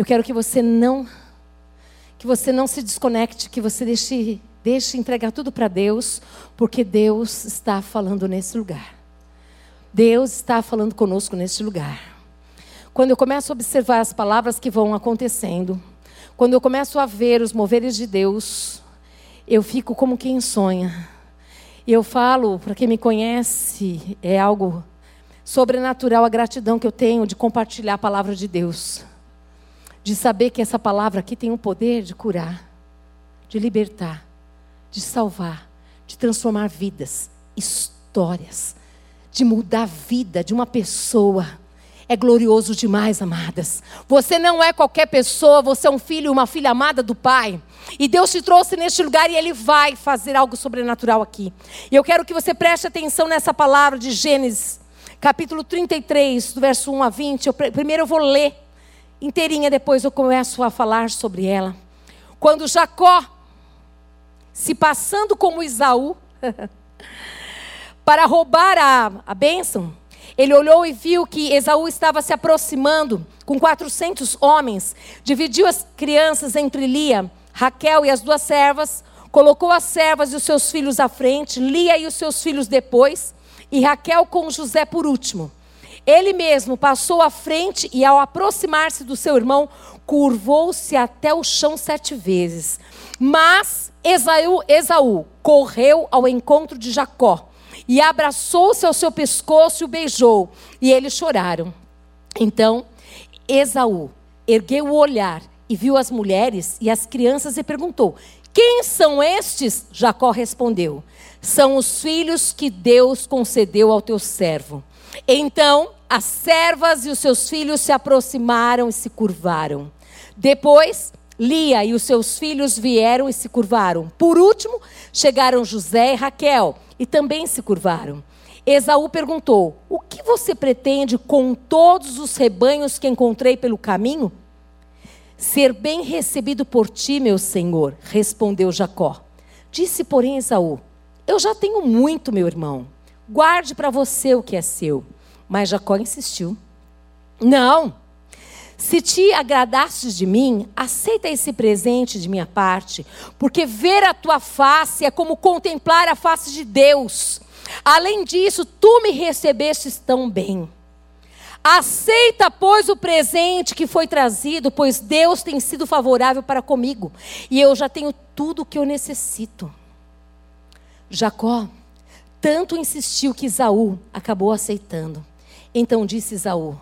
Eu quero que você não que você não se desconecte, que você deixe deixe entregar tudo para Deus, porque Deus está falando nesse lugar. Deus está falando conosco neste lugar. Quando eu começo a observar as palavras que vão acontecendo, quando eu começo a ver os moveres de Deus, eu fico como quem sonha. E eu falo, para quem me conhece, é algo sobrenatural a gratidão que eu tenho de compartilhar a palavra de Deus. De saber que essa palavra aqui tem o poder de curar, de libertar, de salvar, de transformar vidas, histórias, de mudar a vida de uma pessoa. É glorioso demais, amadas. Você não é qualquer pessoa, você é um filho e uma filha amada do Pai. E Deus te trouxe neste lugar e Ele vai fazer algo sobrenatural aqui. E eu quero que você preste atenção nessa palavra de Gênesis, capítulo 33, do verso 1 a 20. Eu, primeiro eu vou ler inteirinha, depois eu começo a falar sobre ela. Quando Jacó, se passando como Isaú, para roubar a, a bênção, ele olhou e viu que Esaú estava se aproximando com 400 homens, dividiu as crianças entre Lia, Raquel e as duas servas, colocou as servas e os seus filhos à frente, Lia e os seus filhos depois, e Raquel com José por último. Ele mesmo passou à frente e, ao aproximar-se do seu irmão, curvou-se até o chão sete vezes. Mas Esaú, Esaú correu ao encontro de Jacó e abraçou-se ao seu pescoço e o beijou, e eles choraram. Então Esaú ergueu o olhar e viu as mulheres e as crianças e perguntou: Quem são estes? Jacó respondeu: São os filhos que Deus concedeu ao teu servo. Então as servas e os seus filhos se aproximaram e se curvaram. Depois, Lia e os seus filhos vieram e se curvaram. Por último, chegaram José e Raquel e também se curvaram. Esaú perguntou: O que você pretende com todos os rebanhos que encontrei pelo caminho? Ser bem recebido por ti, meu senhor, respondeu Jacó. Disse, porém, Esaú: Eu já tenho muito, meu irmão. Guarde para você o que é seu. Mas Jacó insistiu: Não. Se te agradastes de mim, aceita esse presente de minha parte, porque ver a tua face é como contemplar a face de Deus. Além disso, tu me recebestes tão bem. Aceita, pois, o presente que foi trazido, pois Deus tem sido favorável para comigo, e eu já tenho tudo o que eu necessito. Jacó tanto insistiu que Isaú acabou aceitando. Então disse Isaú: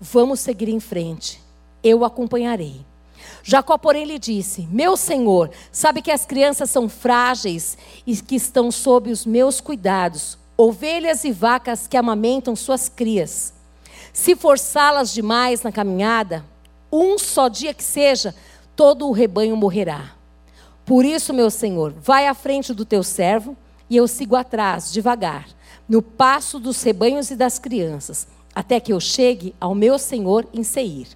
Vamos seguir em frente, eu acompanharei. Jacó, porém, lhe disse: Meu senhor, sabe que as crianças são frágeis e que estão sob os meus cuidados, ovelhas e vacas que amamentam suas crias. Se forçá-las demais na caminhada, um só dia que seja, todo o rebanho morrerá. Por isso, meu senhor, vai à frente do teu servo e eu sigo atrás, devagar no passo dos rebanhos e das crianças, até que eu chegue ao meu senhor em Seir.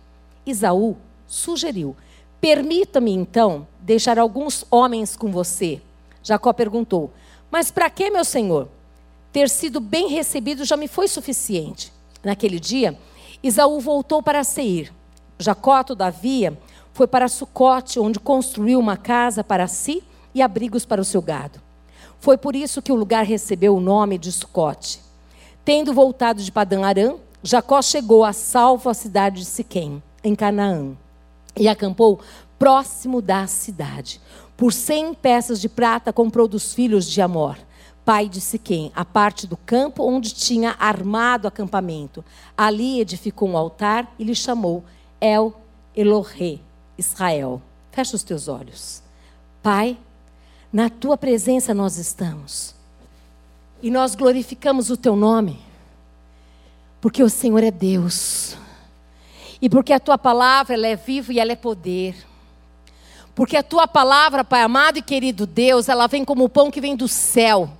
Isaú sugeriu: Permita-me então deixar alguns homens com você. Jacó perguntou: Mas para que, meu senhor? Ter sido bem recebido já me foi suficiente. Naquele dia, Isaú voltou para Seir. Jacó, todavia, foi para Sucote, onde construiu uma casa para si e abrigos para o seu gado. Foi por isso que o lugar recebeu o nome de Sucote. Tendo voltado de Padã Arã, Jacó chegou a salvo a cidade de Siquém, em Canaã, e acampou próximo da cidade. Por cem peças de prata comprou dos filhos de Amor, pai de Siquém, a parte do campo onde tinha armado acampamento. Ali edificou um altar e lhe chamou El Elohe, Israel. Fecha os teus olhos. Pai, na tua presença nós estamos. E nós glorificamos o teu nome. Porque o Senhor é Deus. E porque a tua palavra ela é viva e ela é poder. Porque a tua palavra, Pai amado e querido Deus, ela vem como o pão que vem do céu.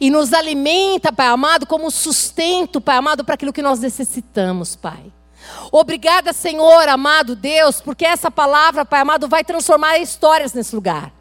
E nos alimenta, Pai amado, como sustento, Pai amado, para aquilo que nós necessitamos, Pai. Obrigada, Senhor, amado Deus, porque essa palavra, Pai amado, vai transformar histórias nesse lugar.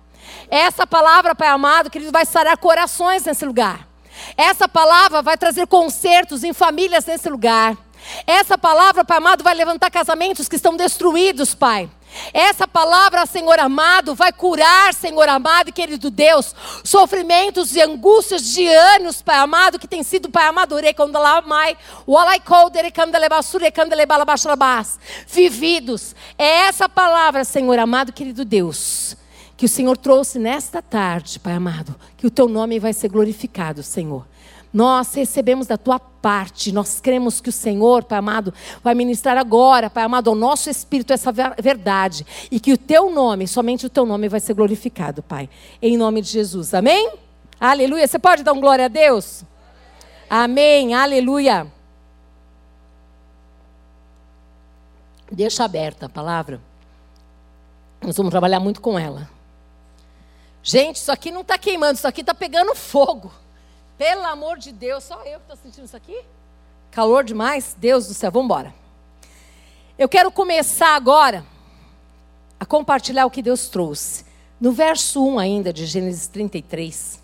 Essa palavra, Pai amado, querido, vai sarar corações nesse lugar. Essa palavra vai trazer concertos em famílias nesse lugar. Essa palavra, Pai amado, vai levantar casamentos que estão destruídos, Pai. Essa palavra, Senhor amado, vai curar, Senhor amado e querido Deus, sofrimentos e angústias de anos, Pai amado, que tem sido, Pai amado, vividos. É essa palavra, Senhor amado, querido Deus, que o Senhor trouxe nesta tarde, Pai amado, que o teu nome vai ser glorificado, Senhor. Nós recebemos da tua parte, nós cremos que o Senhor, Pai amado, vai ministrar agora, Pai amado, ao nosso espírito essa verdade e que o teu nome, somente o teu nome vai ser glorificado, Pai. Em nome de Jesus. Amém? Aleluia. Você pode dar um glória a Deus? Amém. Aleluia. Deixa aberta a palavra. Nós vamos trabalhar muito com ela. Gente, isso aqui não está queimando, isso aqui está pegando fogo. Pelo amor de Deus, só eu que estou sentindo isso aqui? Calor demais? Deus do céu, vamos embora. Eu quero começar agora a compartilhar o que Deus trouxe. No verso 1 ainda de Gênesis 33,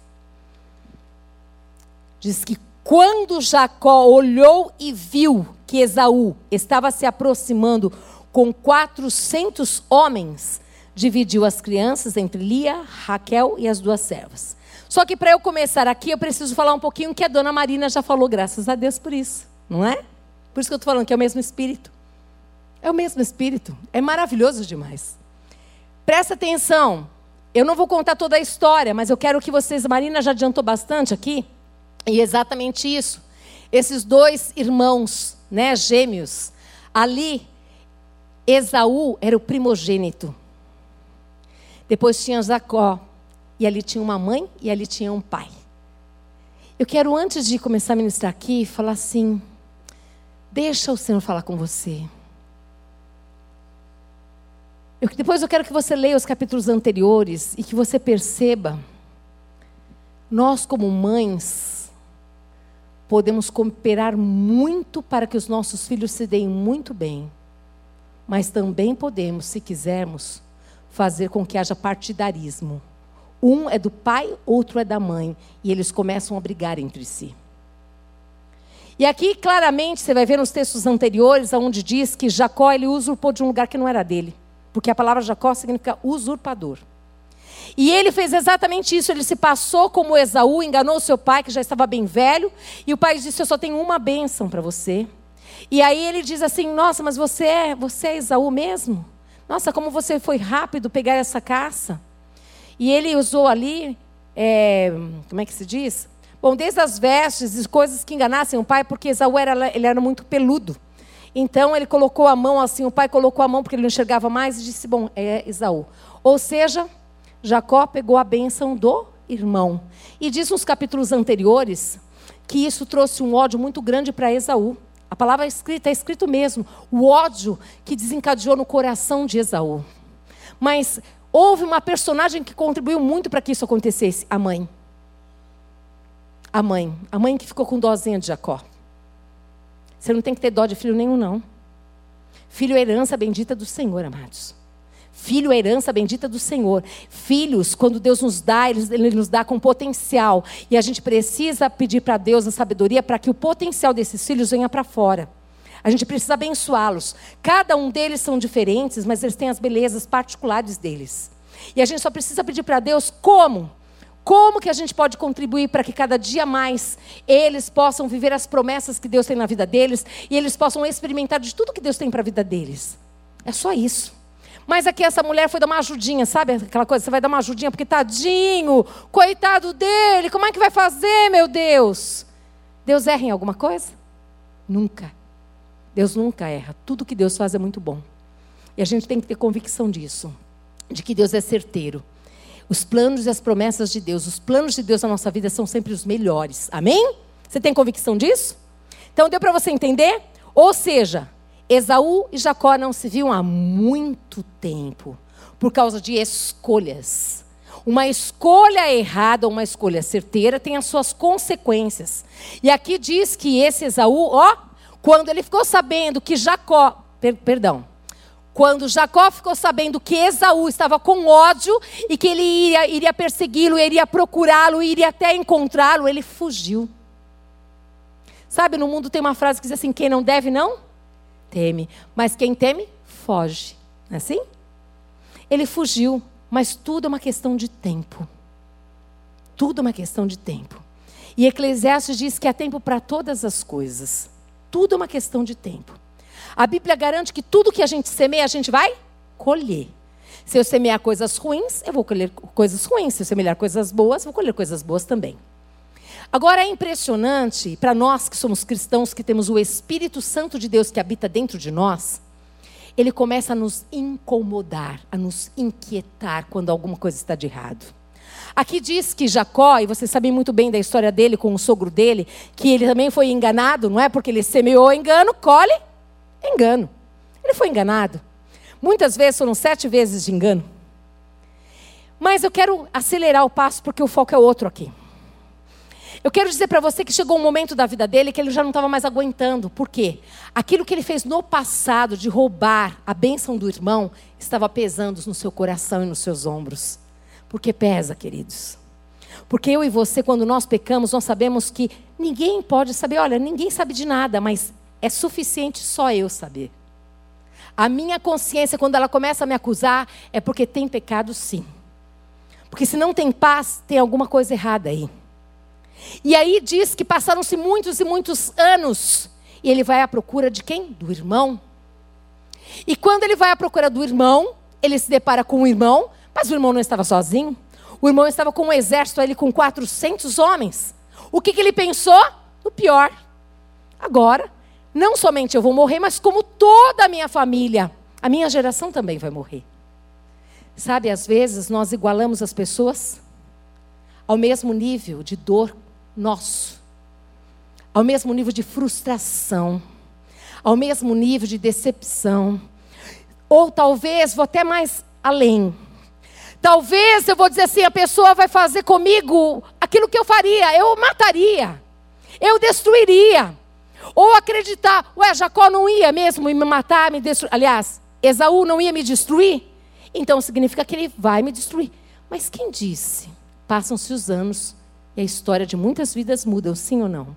diz que quando Jacó olhou e viu que Esaú estava se aproximando com 400 homens, dividiu as crianças entre Lia, Raquel e as duas servas. Só que para eu começar aqui, eu preciso falar um pouquinho que a dona Marina já falou, graças a Deus por isso, não é? Por isso que eu estou falando que é o mesmo Espírito. É o mesmo Espírito. É maravilhoso demais. Presta atenção. Eu não vou contar toda a história, mas eu quero que vocês. Marina já adiantou bastante aqui. E exatamente isso. Esses dois irmãos, né, gêmeos, ali, Esaú era o primogênito. Depois tinha Jacó, e ali tinha uma mãe e ali tinha um pai. Eu quero, antes de começar a ministrar aqui, falar assim: deixa o Senhor falar com você. Eu, depois eu quero que você leia os capítulos anteriores e que você perceba, nós como mães, podemos cooperar muito para que os nossos filhos se deem muito bem, mas também podemos, se quisermos, fazer com que haja partidarismo. Um é do pai, outro é da mãe. E eles começam a brigar entre si. E aqui, claramente, você vai ver nos textos anteriores, onde diz que Jacó ele usurpou de um lugar que não era dele. Porque a palavra Jacó significa usurpador. E ele fez exatamente isso. Ele se passou como Esaú, enganou seu pai, que já estava bem velho. E o pai disse: Eu só tenho uma bênção para você. E aí ele diz assim: Nossa, mas você é, você é Esaú mesmo? Nossa, como você foi rápido pegar essa caça. E ele usou ali, é, como é que se diz? Bom, desde as vestes e coisas que enganassem o pai, porque Esaú era, ele era muito peludo. Então ele colocou a mão assim, o pai colocou a mão porque ele não enxergava mais e disse: Bom, é Esaú. Ou seja, Jacó pegou a bênção do irmão. E diz nos capítulos anteriores que isso trouxe um ódio muito grande para Esaú. A palavra é escrita, é escrito mesmo, o ódio que desencadeou no coração de Esaú. Mas Houve uma personagem que contribuiu muito para que isso acontecesse: a mãe. A mãe. A mãe que ficou com dózinha de Jacó. Você não tem que ter dó de filho nenhum, não. Filho é herança bendita do Senhor, amados. Filho é herança bendita do Senhor. Filhos, quando Deus nos dá, Ele, nos dá com potencial. E a gente precisa pedir para Deus a sabedoria para que o potencial desses filhos venha para fora. A gente precisa abençoá-los. Cada um deles são diferentes, mas eles têm as belezas particulares deles. E a gente só precisa pedir para Deus como como que a gente pode contribuir para que cada dia mais eles possam viver as promessas que Deus tem na vida deles e eles possam experimentar de tudo que Deus tem para a vida deles? É só isso. Mas aqui essa mulher foi dar uma ajudinha, sabe aquela coisa? Você vai dar uma ajudinha porque tadinho, coitado dele, como é que vai fazer, meu Deus? Deus erra em alguma coisa? Nunca. Deus nunca erra. Tudo que Deus faz é muito bom. E a gente tem que ter convicção disso, de que Deus é certeiro. Os planos e as promessas de Deus, os planos de Deus na nossa vida são sempre os melhores. Amém? Você tem convicção disso? Então deu para você entender? Ou seja, Esaú e Jacó não se viam há muito tempo por causa de escolhas. Uma escolha errada, uma escolha certeira tem as suas consequências. E aqui diz que esse Esaú, ó, quando ele ficou sabendo que Jacó, per, perdão, quando Jacó ficou sabendo que Esaú estava com ódio e que ele iria, iria persegui-lo, iria procurá-lo, iria até encontrá-lo, ele fugiu. Sabe, no mundo tem uma frase que diz assim: quem não deve, não teme. Mas quem teme, foge. Não é assim? Ele fugiu, mas tudo é uma questão de tempo. Tudo é uma questão de tempo. E Eclesiastes diz que há tempo para todas as coisas. Tudo é uma questão de tempo. A Bíblia garante que tudo que a gente semeia, a gente vai colher. Se eu semear coisas ruins, eu vou colher coisas ruins. Se eu semear coisas boas, eu vou colher coisas boas também. Agora é impressionante para nós que somos cristãos, que temos o Espírito Santo de Deus que habita dentro de nós, ele começa a nos incomodar, a nos inquietar quando alguma coisa está de errado. Aqui diz que Jacó, e vocês sabem muito bem da história dele com o sogro dele, que ele também foi enganado, não é? Porque ele semeou engano, colhe engano. Ele foi enganado. Muitas vezes foram sete vezes de engano. Mas eu quero acelerar o passo porque o foco é outro aqui. Eu quero dizer para você que chegou um momento da vida dele que ele já não estava mais aguentando. Por quê? Aquilo que ele fez no passado de roubar a bênção do irmão estava pesando no seu coração e nos seus ombros. Porque pesa, queridos. Porque eu e você, quando nós pecamos, nós sabemos que ninguém pode saber. Olha, ninguém sabe de nada, mas é suficiente só eu saber. A minha consciência, quando ela começa a me acusar, é porque tem pecado sim. Porque se não tem paz, tem alguma coisa errada aí. E aí diz que passaram-se muitos e muitos anos. E ele vai à procura de quem? Do irmão. E quando ele vai à procura do irmão, ele se depara com o irmão mas o irmão não estava sozinho. O irmão estava com um exército ali com 400 homens. O que, que ele pensou? O pior. Agora, não somente eu vou morrer, mas como toda a minha família, a minha geração também vai morrer. Sabe, às vezes nós igualamos as pessoas ao mesmo nível de dor nosso, ao mesmo nível de frustração, ao mesmo nível de decepção, ou talvez vou até mais além Talvez eu vou dizer assim: a pessoa vai fazer comigo aquilo que eu faria, eu mataria, eu destruiria. Ou acreditar, ué, Jacó não ia mesmo me matar, me destruir. Aliás, Esaú não ia me destruir? Então significa que ele vai me destruir. Mas quem disse? Passam-se os anos e a história de muitas vidas muda, sim ou não?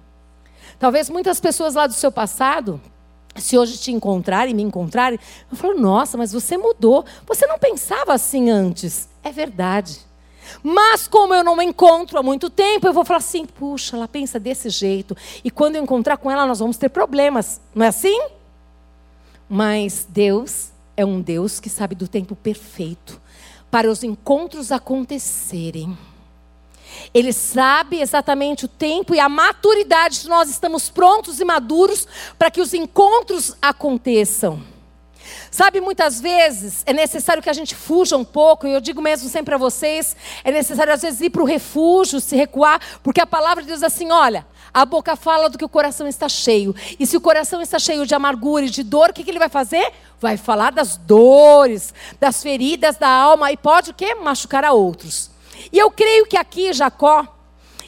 Talvez muitas pessoas lá do seu passado se hoje te encontrarem, me encontrarem, eu falo, nossa, mas você mudou. Você não pensava assim antes. É verdade. Mas como eu não me encontro há muito tempo, eu vou falar assim, puxa, ela pensa desse jeito. E quando eu encontrar com ela, nós vamos ter problemas. Não é assim? Mas Deus é um Deus que sabe do tempo perfeito para os encontros acontecerem. Ele sabe exatamente o tempo e a maturidade, se nós estamos prontos e maduros para que os encontros aconteçam. Sabe, muitas vezes é necessário que a gente fuja um pouco, e eu digo mesmo sempre para vocês: é necessário às vezes ir para o refúgio, se recuar, porque a palavra de Deus é assim: olha, a boca fala do que o coração está cheio. E se o coração está cheio de amargura e de dor, o que, que ele vai fazer? Vai falar das dores, das feridas da alma, e pode o quê? Machucar a outros. E eu creio que aqui Jacó,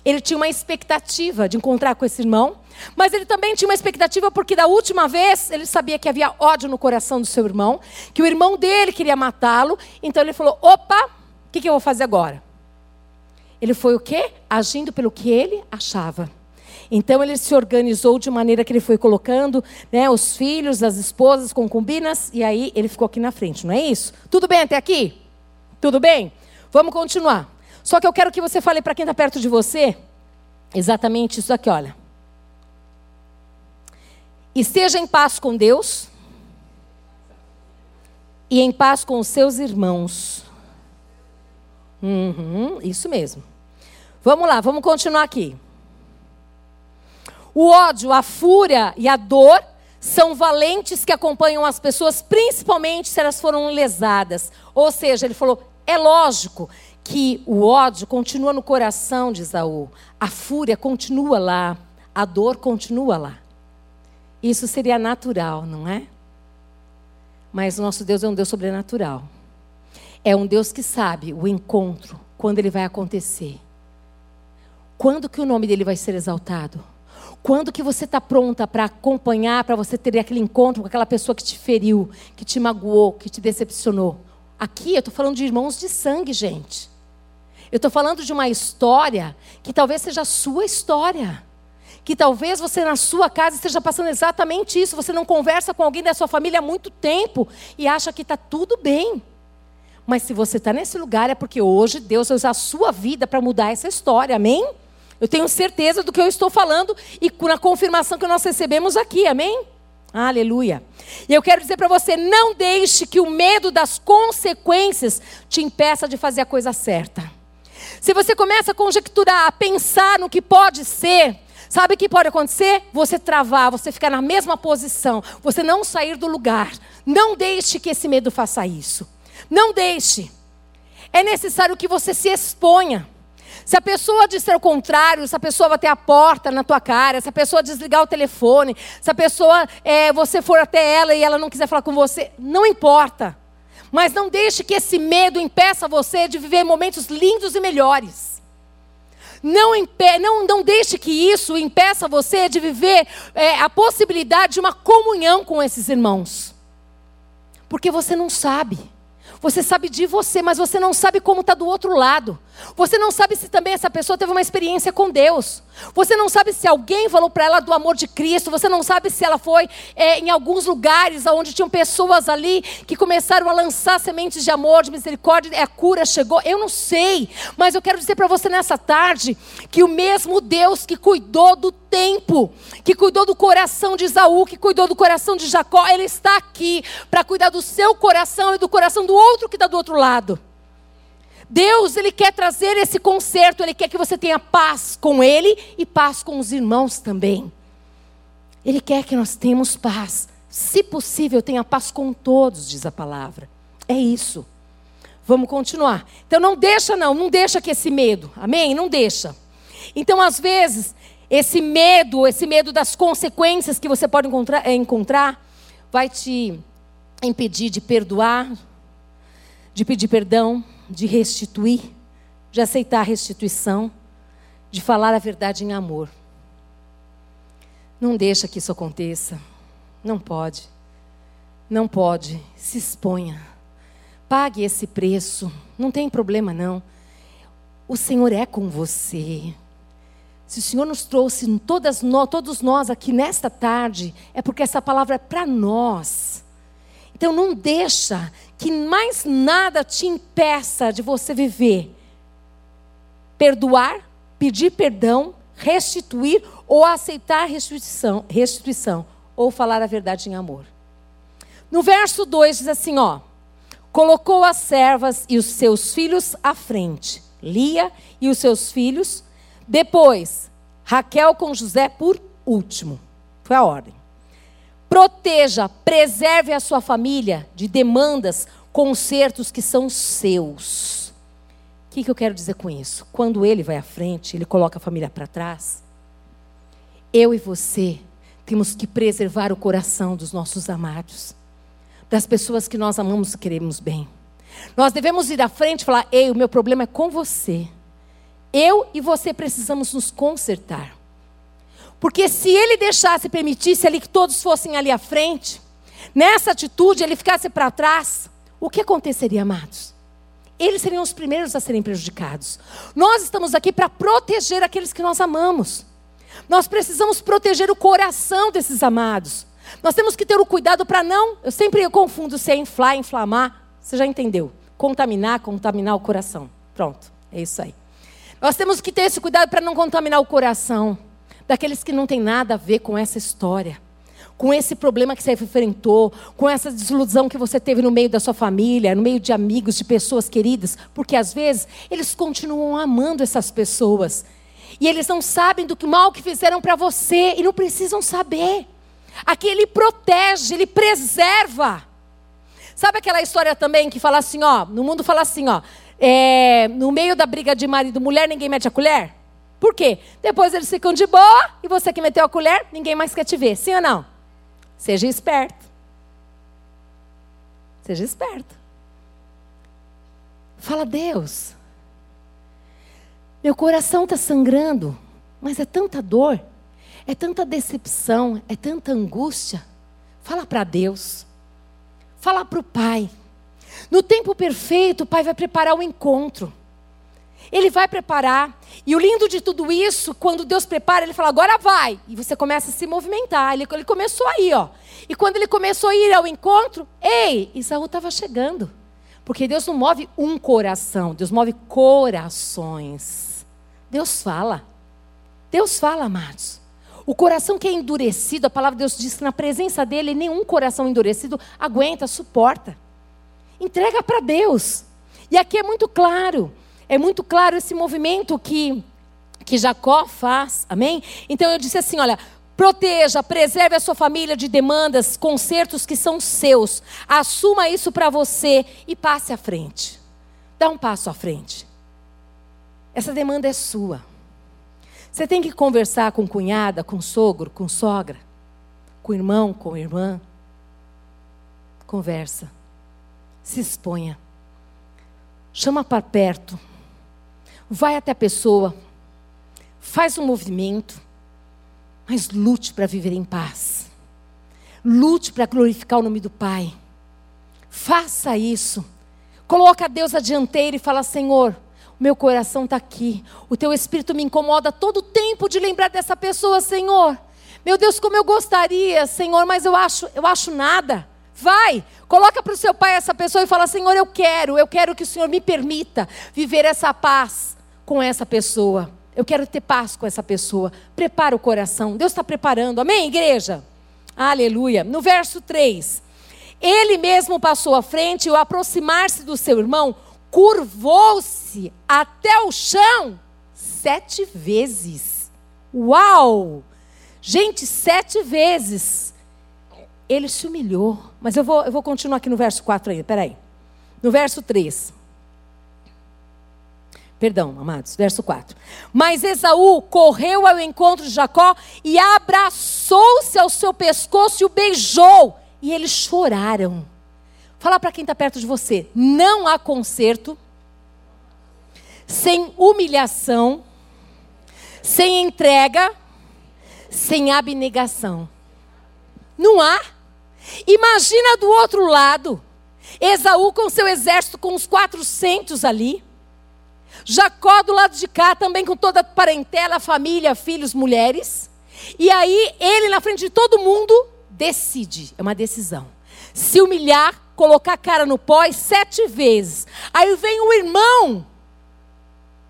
ele tinha uma expectativa de encontrar com esse irmão, mas ele também tinha uma expectativa porque da última vez ele sabia que havia ódio no coração do seu irmão, que o irmão dele queria matá-lo, então ele falou: opa, o que, que eu vou fazer agora? Ele foi o quê? Agindo pelo que ele achava. Então ele se organizou de maneira que ele foi colocando né, os filhos, as esposas, concubinas, e aí ele ficou aqui na frente, não é isso? Tudo bem até aqui? Tudo bem? Vamos continuar. Só que eu quero que você fale para quem está perto de você exatamente isso aqui, olha. Esteja em paz com Deus e em paz com os seus irmãos. Uhum, isso mesmo. Vamos lá, vamos continuar aqui. O ódio, a fúria e a dor são valentes que acompanham as pessoas, principalmente se elas foram lesadas. Ou seja, ele falou: é lógico que o ódio continua no coração de Esaú, a fúria continua lá, a dor continua lá. Isso seria natural, não é? Mas nosso Deus é um Deus sobrenatural. É um Deus que sabe o encontro, quando ele vai acontecer. Quando que o nome dele vai ser exaltado? Quando que você está pronta para acompanhar, para você ter aquele encontro com aquela pessoa que te feriu, que te magoou, que te decepcionou? Aqui eu estou falando de irmãos de sangue, gente. Eu estou falando de uma história que talvez seja a sua história. que talvez você na sua casa esteja passando exatamente isso. Você não conversa com alguém da sua família há muito tempo e acha que está tudo bem. Mas se você está nesse lugar é porque hoje Deus vai usar a sua vida para mudar essa história, amém? Eu tenho certeza do que eu estou falando e na confirmação que nós recebemos aqui, amém? Aleluia. E eu quero dizer para você: não deixe que o medo das consequências te impeça de fazer a coisa certa. Se você começa a conjecturar, a pensar no que pode ser, sabe o que pode acontecer? Você travar, você ficar na mesma posição, você não sair do lugar. Não deixe que esse medo faça isso. Não deixe. É necessário que você se exponha. Se a pessoa disser o contrário, se a pessoa bater a porta na tua cara, se a pessoa desligar o telefone, se a pessoa, é, você for até ela e ela não quiser falar com você, não importa. Mas não deixe que esse medo impeça você de viver momentos lindos e melhores. Não, impe, não, não deixe que isso impeça você de viver é, a possibilidade de uma comunhão com esses irmãos. Porque você não sabe. Você sabe de você, mas você não sabe como está do outro lado. Você não sabe se também essa pessoa teve uma experiência com Deus. Você não sabe se alguém falou para ela do amor de Cristo. Você não sabe se ela foi é, em alguns lugares onde tinham pessoas ali que começaram a lançar sementes de amor, de misericórdia, a cura chegou. Eu não sei, mas eu quero dizer para você nessa tarde que o mesmo Deus que cuidou do tempo, que cuidou do coração de Isaú, que cuidou do coração de Jacó, ele está aqui para cuidar do seu coração e do coração do outro que está do outro lado. Deus, Ele quer trazer esse conserto, Ele quer que você tenha paz com Ele e paz com os irmãos também. Ele quer que nós tenhamos paz. Se possível, tenha paz com todos, diz a palavra. É isso. Vamos continuar. Então não deixa não, não deixa que esse medo, amém? Não deixa. Então às vezes, esse medo, esse medo das consequências que você pode encontrar, é, encontrar vai te impedir de perdoar, de pedir perdão, de restituir, de aceitar a restituição, de falar a verdade em amor. Não deixa que isso aconteça. Não pode. Não pode. Se exponha. Pague esse preço. Não tem problema não. O Senhor é com você. Se o Senhor nos trouxe todas nós, todos nós aqui nesta tarde, é porque essa palavra é para nós. Então não deixa que mais nada te impeça de você viver. Perdoar, pedir perdão, restituir ou aceitar restituição, restituição ou falar a verdade em amor. No verso 2 diz assim, ó: Colocou as servas e os seus filhos à frente, Lia e os seus filhos, depois Raquel com José por último. Foi a ordem proteja, preserve a sua família de demandas, consertos que são seus. O que, que eu quero dizer com isso? Quando ele vai à frente, ele coloca a família para trás. Eu e você temos que preservar o coração dos nossos amados, das pessoas que nós amamos e queremos bem. Nós devemos ir à frente e falar: ei, o meu problema é com você. Eu e você precisamos nos consertar. Porque se ele deixasse, permitisse ali que todos fossem ali à frente, nessa atitude ele ficasse para trás, o que aconteceria, amados? Eles seriam os primeiros a serem prejudicados. Nós estamos aqui para proteger aqueles que nós amamos. Nós precisamos proteger o coração desses amados. Nós temos que ter o cuidado para não. Eu sempre confundo se é inflar, inflamar. Você já entendeu? Contaminar, contaminar o coração. Pronto, é isso aí. Nós temos que ter esse cuidado para não contaminar o coração daqueles que não têm nada a ver com essa história, com esse problema que você enfrentou, com essa desilusão que você teve no meio da sua família, no meio de amigos, de pessoas queridas, porque às vezes eles continuam amando essas pessoas. E eles não sabem do que mal que fizeram para você e não precisam saber. Aqui ele protege, ele preserva. Sabe aquela história também que fala assim, ó, no mundo fala assim, ó, é, no meio da briga de marido e mulher, ninguém mete a colher? Por quê? Depois eles ficam de boa e você que meteu a colher, ninguém mais quer te ver. Sim ou não? Seja esperto. Seja esperto. Fala, Deus, meu coração está sangrando, mas é tanta dor, é tanta decepção, é tanta angústia. Fala para Deus. Fala para o Pai. No tempo perfeito, o Pai vai preparar o encontro. Ele vai preparar. E o lindo de tudo isso, quando Deus prepara, ele fala, agora vai. E você começa a se movimentar. Ele, ele começou aí, ó. E quando ele começou a ir ao encontro, ei, Isaú estava chegando. Porque Deus não move um coração, Deus move corações. Deus fala. Deus fala, amados. O coração que é endurecido, a palavra de Deus diz que na presença dele, nenhum coração endurecido aguenta, suporta. Entrega para Deus. E aqui é muito claro, é muito claro esse movimento que, que Jacó faz, amém? Então eu disse assim: olha, proteja, preserve a sua família de demandas, consertos que são seus. Assuma isso para você e passe à frente. Dá um passo à frente. Essa demanda é sua. Você tem que conversar com cunhada, com sogro, com sogra, com irmão, com irmã. Conversa. Se exponha. Chama para perto. Vai até a pessoa. Faz um movimento. Mas lute para viver em paz. Lute para glorificar o nome do Pai. Faça isso. Coloca Deus à dianteira e fala: Senhor, meu coração está aqui. O teu espírito me incomoda todo o tempo de lembrar dessa pessoa, Senhor. Meu Deus, como eu gostaria, Senhor, mas eu acho, eu acho nada. Vai, coloca para o seu pai essa pessoa e fala: Senhor, eu quero, eu quero que o Senhor me permita viver essa paz com essa pessoa. Eu quero ter paz com essa pessoa. Prepara o coração. Deus está preparando. Amém, igreja? Aleluia. No verso 3. Ele mesmo passou à frente e, ao aproximar-se do seu irmão, curvou-se até o chão sete vezes. Uau! Gente, sete vezes. Ele se humilhou. Mas eu vou, eu vou continuar aqui no verso 4 ainda, peraí. No verso 3. Perdão, amados, verso 4. Mas Esaú correu ao encontro de Jacó e abraçou-se ao seu pescoço e o beijou. E eles choraram. Fala para quem está perto de você. Não há conserto sem humilhação, sem entrega, sem abnegação. Não há. Imagina do outro lado, Esaú com seu exército, com os 400 ali. Jacó do lado de cá, também com toda a parentela, família, filhos, mulheres. E aí, ele na frente de todo mundo, decide. É uma decisão. Se humilhar colocar a cara no pó sete vezes. Aí vem o irmão.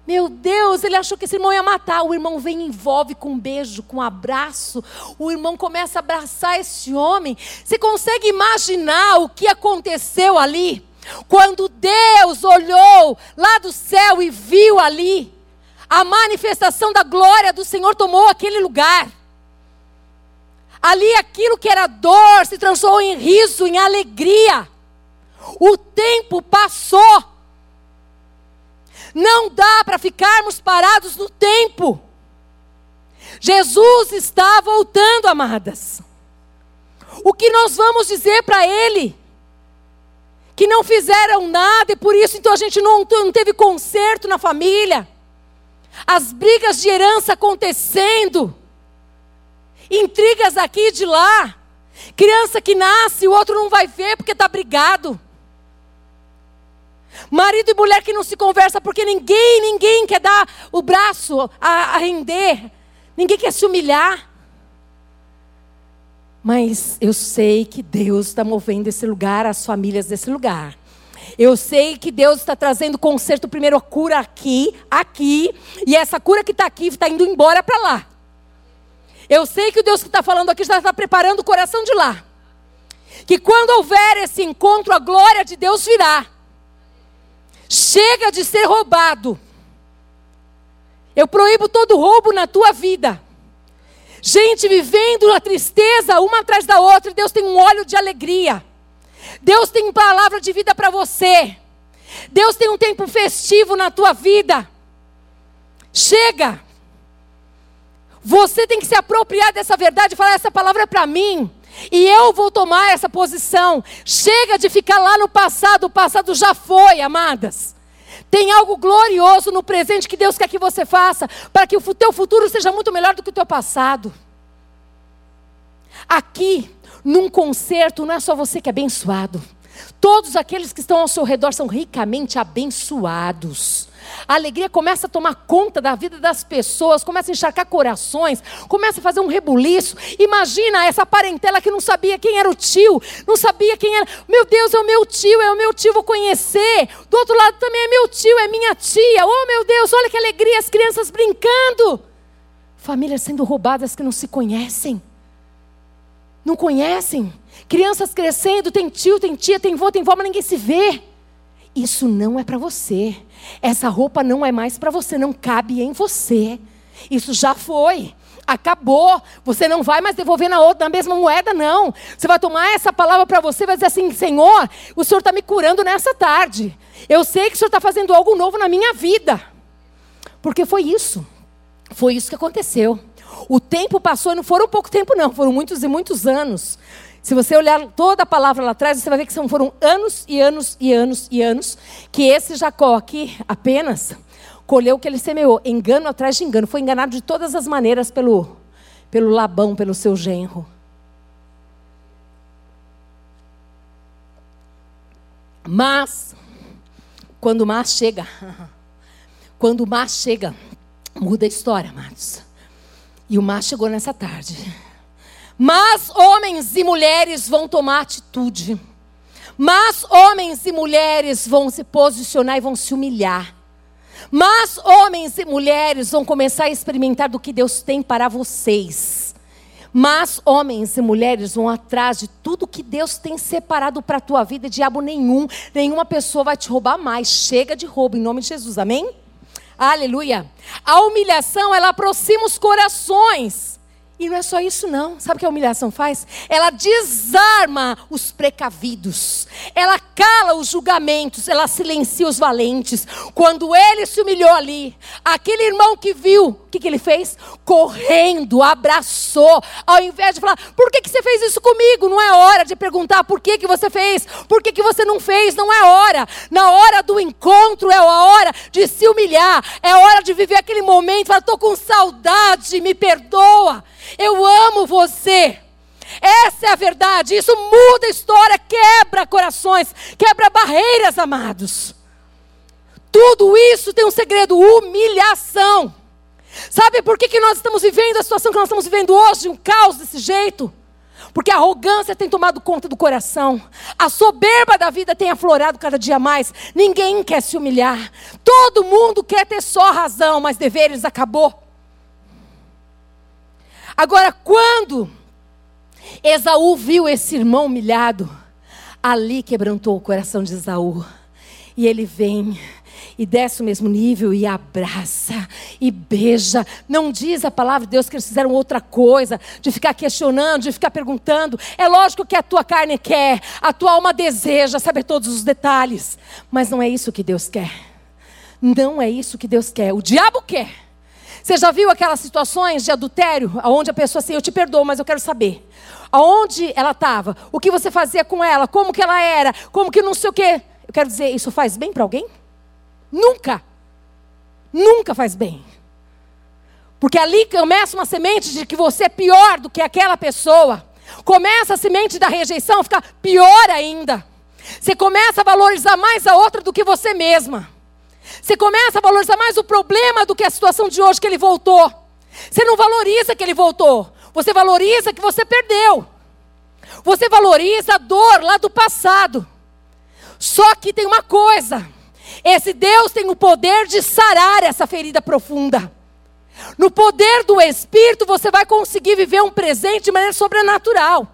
Meu Deus, ele achou que esse irmão ia matar. O irmão vem e envolve com um beijo, com um abraço. O irmão começa a abraçar esse homem. Você consegue imaginar o que aconteceu ali? Quando Deus olhou lá do céu e viu ali, a manifestação da glória do Senhor tomou aquele lugar. Ali aquilo que era dor se transformou em riso, em alegria. O tempo passou. Não dá para ficarmos parados no tempo. Jesus está voltando, amadas. O que nós vamos dizer para Ele? Que não fizeram nada e por isso então a gente não, não teve conserto na família. As brigas de herança acontecendo. Intrigas aqui e de lá. Criança que nasce, o outro não vai ver porque está brigado. Marido e mulher que não se conversa porque ninguém, ninguém quer dar o braço a, a render. Ninguém quer se humilhar. Mas eu sei que Deus está movendo esse lugar, as famílias desse lugar. Eu sei que Deus está trazendo conserto, primeiro a cura aqui, aqui, e essa cura que está aqui está indo embora para lá. Eu sei que o Deus que está falando aqui já está preparando o coração de lá. Que quando houver esse encontro, a glória de Deus virá. Chega de ser roubado. Eu proíbo todo roubo na tua vida. Gente vivendo na tristeza, uma atrás da outra, e Deus tem um óleo de alegria. Deus tem palavra de vida para você. Deus tem um tempo festivo na tua vida. Chega. Você tem que se apropriar dessa verdade e falar: essa palavra é para mim. E eu vou tomar essa posição. Chega de ficar lá no passado, o passado já foi, amadas. Tem algo glorioso no presente que Deus quer que você faça, para que o teu futuro seja muito melhor do que o teu passado. Aqui, num concerto, não é só você que é abençoado. Todos aqueles que estão ao seu redor são ricamente abençoados. A alegria começa a tomar conta da vida das pessoas, começa a encharcar corações, começa a fazer um rebuliço. Imagina essa parentela que não sabia quem era o tio, não sabia quem era. Meu Deus, é o meu tio, é o meu tio, vou conhecer. Do outro lado também é meu tio, é minha tia. Oh, meu Deus, olha que alegria, as crianças brincando. Famílias sendo roubadas que não se conhecem. Não conhecem. Crianças crescendo, tem tio, tem tia, tem vô, tem vó, mas ninguém se vê. Isso não é para você. Essa roupa não é mais para você, não cabe em você. Isso já foi. Acabou. Você não vai mais devolver na outra, na mesma moeda, não. Você vai tomar essa palavra para você e vai dizer assim: Senhor, o Senhor está me curando nessa tarde. Eu sei que o Senhor está fazendo algo novo na minha vida. Porque foi isso. Foi isso que aconteceu. O tempo passou, e não foram pouco tempo, não, foram muitos e muitos anos. Se você olhar toda a palavra lá atrás, você vai ver que são, foram anos e anos e anos e anos que esse Jacó aqui apenas colheu o que ele semeou. Engano atrás de engano. Foi enganado de todas as maneiras pelo, pelo Labão, pelo seu genro. Mas, quando o mar chega, quando o mar chega, muda a história, amados. E o mar chegou nessa tarde. Mas homens e mulheres vão tomar atitude. Mas homens e mulheres vão se posicionar e vão se humilhar. Mas homens e mulheres vão começar a experimentar do que Deus tem para vocês. Mas homens e mulheres vão atrás de tudo que Deus tem separado para a tua vida, diabo nenhum, nenhuma pessoa vai te roubar mais. Chega de roubo em nome de Jesus. Amém? Aleluia. A humilhação, ela aproxima os corações. E não é só isso, não. Sabe o que a humilhação faz? Ela desarma os precavidos. Ela cala os julgamentos. Ela silencia os valentes. Quando ele se humilhou ali, aquele irmão que viu, o que, que ele fez? Correndo, abraçou. Ao invés de falar, por que, que você fez isso comigo? Não é hora de perguntar por que, que você fez, por que, que você não fez. Não é hora. Na hora do encontro é a hora de se humilhar. É hora de viver aquele momento. Falar, estou com saudade, me perdoa. Eu amo você. Essa é a verdade. Isso muda a história, quebra corações, quebra barreiras, amados. Tudo isso tem um segredo: humilhação. Sabe por que, que nós estamos vivendo a situação que nós estamos vivendo hoje, um caos desse jeito? Porque a arrogância tem tomado conta do coração, a soberba da vida tem aflorado cada dia mais. Ninguém quer se humilhar, todo mundo quer ter só razão, mas deveres acabou. Agora, quando Esaú viu esse irmão humilhado, ali quebrantou o coração de Esaú. E ele vem e desce o mesmo nível e abraça e beija. Não diz a palavra de Deus que eles fizeram outra coisa, de ficar questionando, de ficar perguntando. É lógico que a tua carne quer, a tua alma deseja saber todos os detalhes, mas não é isso que Deus quer. Não é isso que Deus quer. O diabo quer. Você já viu aquelas situações de adultério, onde a pessoa assim, eu te perdoo, mas eu quero saber. Aonde ela estava? O que você fazia com ela? Como que ela era? Como que não sei o quê? Eu quero dizer, isso faz bem para alguém? Nunca. Nunca faz bem. Porque ali começa uma semente de que você é pior do que aquela pessoa. Começa a semente da rejeição ficar pior ainda. Você começa a valorizar mais a outra do que você mesma. Você começa a valorizar mais o problema do que a situação de hoje que ele voltou. Você não valoriza que ele voltou. Você valoriza que você perdeu. Você valoriza a dor lá do passado. Só que tem uma coisa: esse Deus tem o poder de sarar essa ferida profunda. No poder do Espírito, você vai conseguir viver um presente de maneira sobrenatural.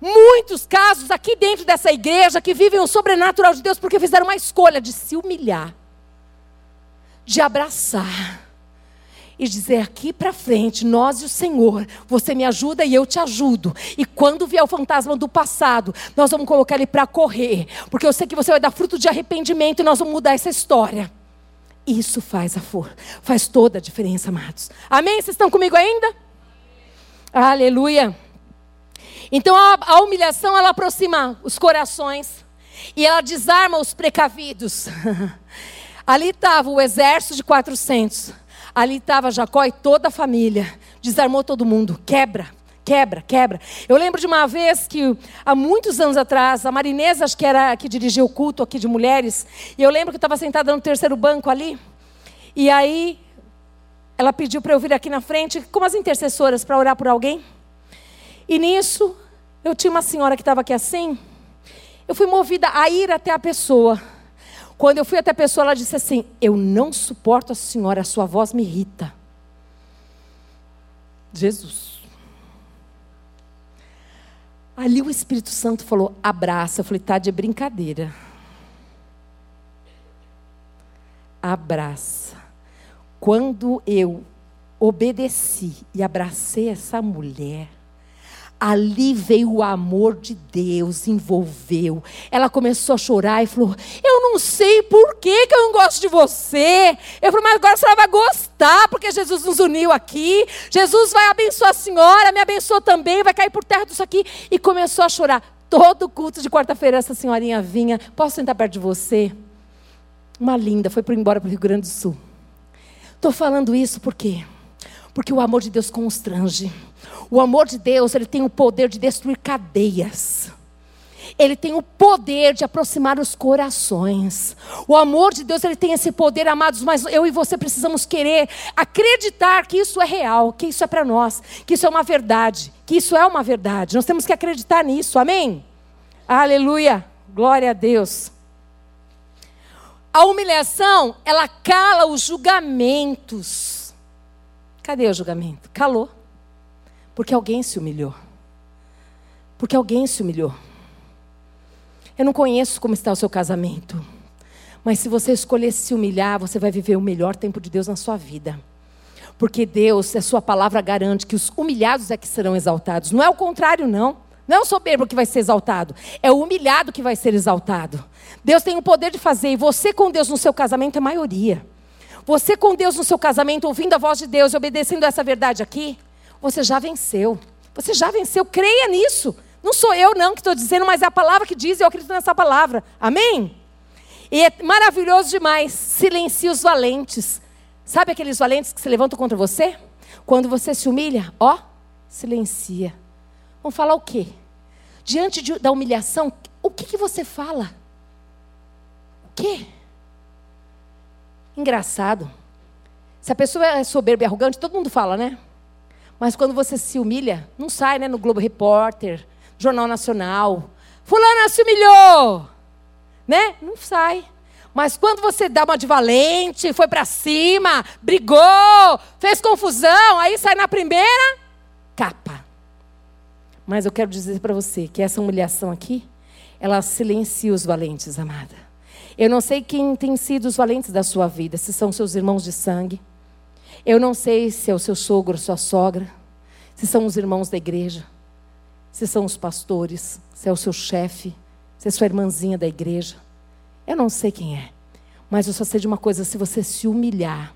Muitos casos aqui dentro dessa igreja que vivem o sobrenatural de Deus porque fizeram uma escolha de se humilhar, de abraçar e dizer aqui para frente, nós e o Senhor, você me ajuda e eu te ajudo. E quando vier o fantasma do passado, nós vamos colocar ele para correr, porque eu sei que você vai dar fruto de arrependimento e nós vamos mudar essa história. Isso faz a for, faz toda a diferença, amados. Amém? Vocês estão comigo ainda? Aleluia. Então a, a humilhação ela aproxima os corações e ela desarma os precavidos. Ali estava o exército de 400. Ali estava Jacó e toda a família. Desarmou todo mundo. Quebra, quebra, quebra. Eu lembro de uma vez que, há muitos anos atrás, a Marinesa, acho que era que dirigia o culto aqui de mulheres, e eu lembro que eu estava sentada no terceiro banco ali, e aí ela pediu para eu vir aqui na frente, como as intercessoras, para orar por alguém. E nisso, eu tinha uma senhora que estava aqui assim, eu fui movida a ir até a pessoa. Quando eu fui até a pessoa, ela disse assim: Eu não suporto a senhora, a sua voz me irrita. Jesus. Ali o Espírito Santo falou: abraça. Eu falei: tá de brincadeira. Abraça. Quando eu obedeci e abracei essa mulher, Ali veio o amor de Deus, envolveu. Ela começou a chorar e falou: Eu não sei por que, que eu não gosto de você. Eu falei: Mas agora senhora vai gostar, porque Jesus nos uniu aqui. Jesus vai abençoar a senhora, me abençoou também, vai cair por terra disso aqui. E começou a chorar. Todo culto de quarta-feira, essa senhorinha vinha: Posso sentar perto de você? Uma linda, foi para embora para o Rio Grande do Sul. Estou falando isso por quê? Porque o amor de Deus constrange. O amor de Deus, ele tem o poder de destruir cadeias. Ele tem o poder de aproximar os corações. O amor de Deus, ele tem esse poder, amados, mas eu e você precisamos querer acreditar que isso é real, que isso é para nós, que isso é uma verdade, que isso é uma verdade. Nós temos que acreditar nisso. Amém? Aleluia. Glória a Deus. A humilhação, ela cala os julgamentos. Cadê o julgamento? Calou. Porque alguém se humilhou. Porque alguém se humilhou. Eu não conheço como está o seu casamento. Mas se você escolher se humilhar, você vai viver o melhor tempo de Deus na sua vida. Porque Deus, a sua palavra garante que os humilhados é que serão exaltados. Não é o contrário, não. Não é o soberbo que vai ser exaltado, é o humilhado que vai ser exaltado. Deus tem o poder de fazer, e você com Deus no seu casamento é maioria. Você com Deus no seu casamento, ouvindo a voz de Deus e obedecendo essa verdade aqui, você já venceu. Você já venceu. Creia nisso. Não sou eu, não, que estou dizendo, mas é a palavra que diz e eu acredito nessa palavra. Amém? E é maravilhoso demais. Silencia os valentes. Sabe aqueles valentes que se levantam contra você? Quando você se humilha, ó, silencia. Vão falar o quê? Diante de, da humilhação, o que, que você fala? O quê? Engraçado. Se a pessoa é soberba e arrogante, todo mundo fala, né? Mas quando você se humilha, não sai né, no Globo Repórter, Jornal Nacional. Fulana se humilhou! Né? Não sai. Mas quando você dá uma de valente, foi para cima, brigou, fez confusão, aí sai na primeira, capa. Mas eu quero dizer para você que essa humilhação aqui, ela silencia os valentes, amada. Eu não sei quem tem sido os valentes da sua vida, se são seus irmãos de sangue, eu não sei se é o seu sogro, sua sogra, se são os irmãos da igreja, se são os pastores, se é o seu chefe, se é sua irmãzinha da igreja. Eu não sei quem é. Mas eu só sei de uma coisa: se você se humilhar,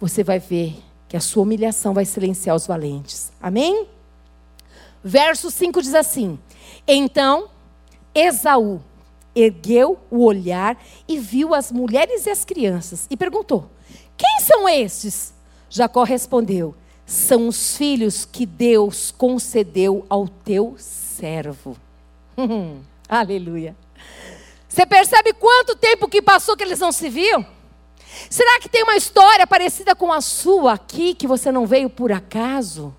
você vai ver que a sua humilhação vai silenciar os valentes. Amém? Verso 5 diz assim: Então Esaú ergueu o olhar e viu as mulheres e as crianças e perguntou: quem são estes? Jacó respondeu: São os filhos que Deus concedeu ao teu servo. Aleluia. Você percebe quanto tempo que passou que eles não se viam? Será que tem uma história parecida com a sua aqui que você não veio por acaso?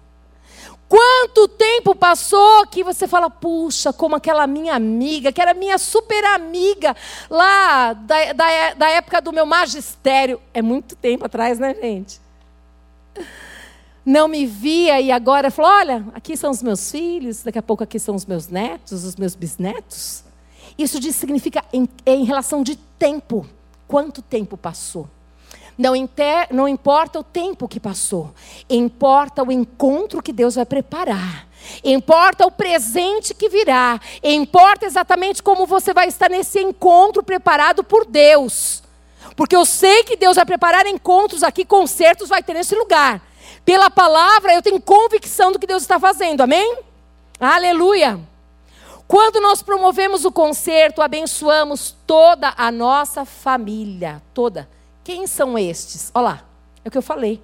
Quanto tempo passou que você fala, puxa, como aquela minha amiga, que era minha super amiga lá da, da, da época do meu magistério. É muito tempo atrás, né, gente? Não me via e agora falou: olha, aqui são os meus filhos, daqui a pouco aqui são os meus netos, os meus bisnetos. Isso significa em, em relação de tempo. Quanto tempo passou? Não, inter, não importa o tempo que passou, importa o encontro que Deus vai preparar. Importa o presente que virá. Importa exatamente como você vai estar nesse encontro preparado por Deus. Porque eu sei que Deus vai preparar encontros aqui, concertos vai ter nesse lugar. Pela palavra, eu tenho convicção do que Deus está fazendo. Amém? Aleluia. Quando nós promovemos o concerto, abençoamos toda a nossa família, toda. Quem são estes? Olha lá, é o que eu falei.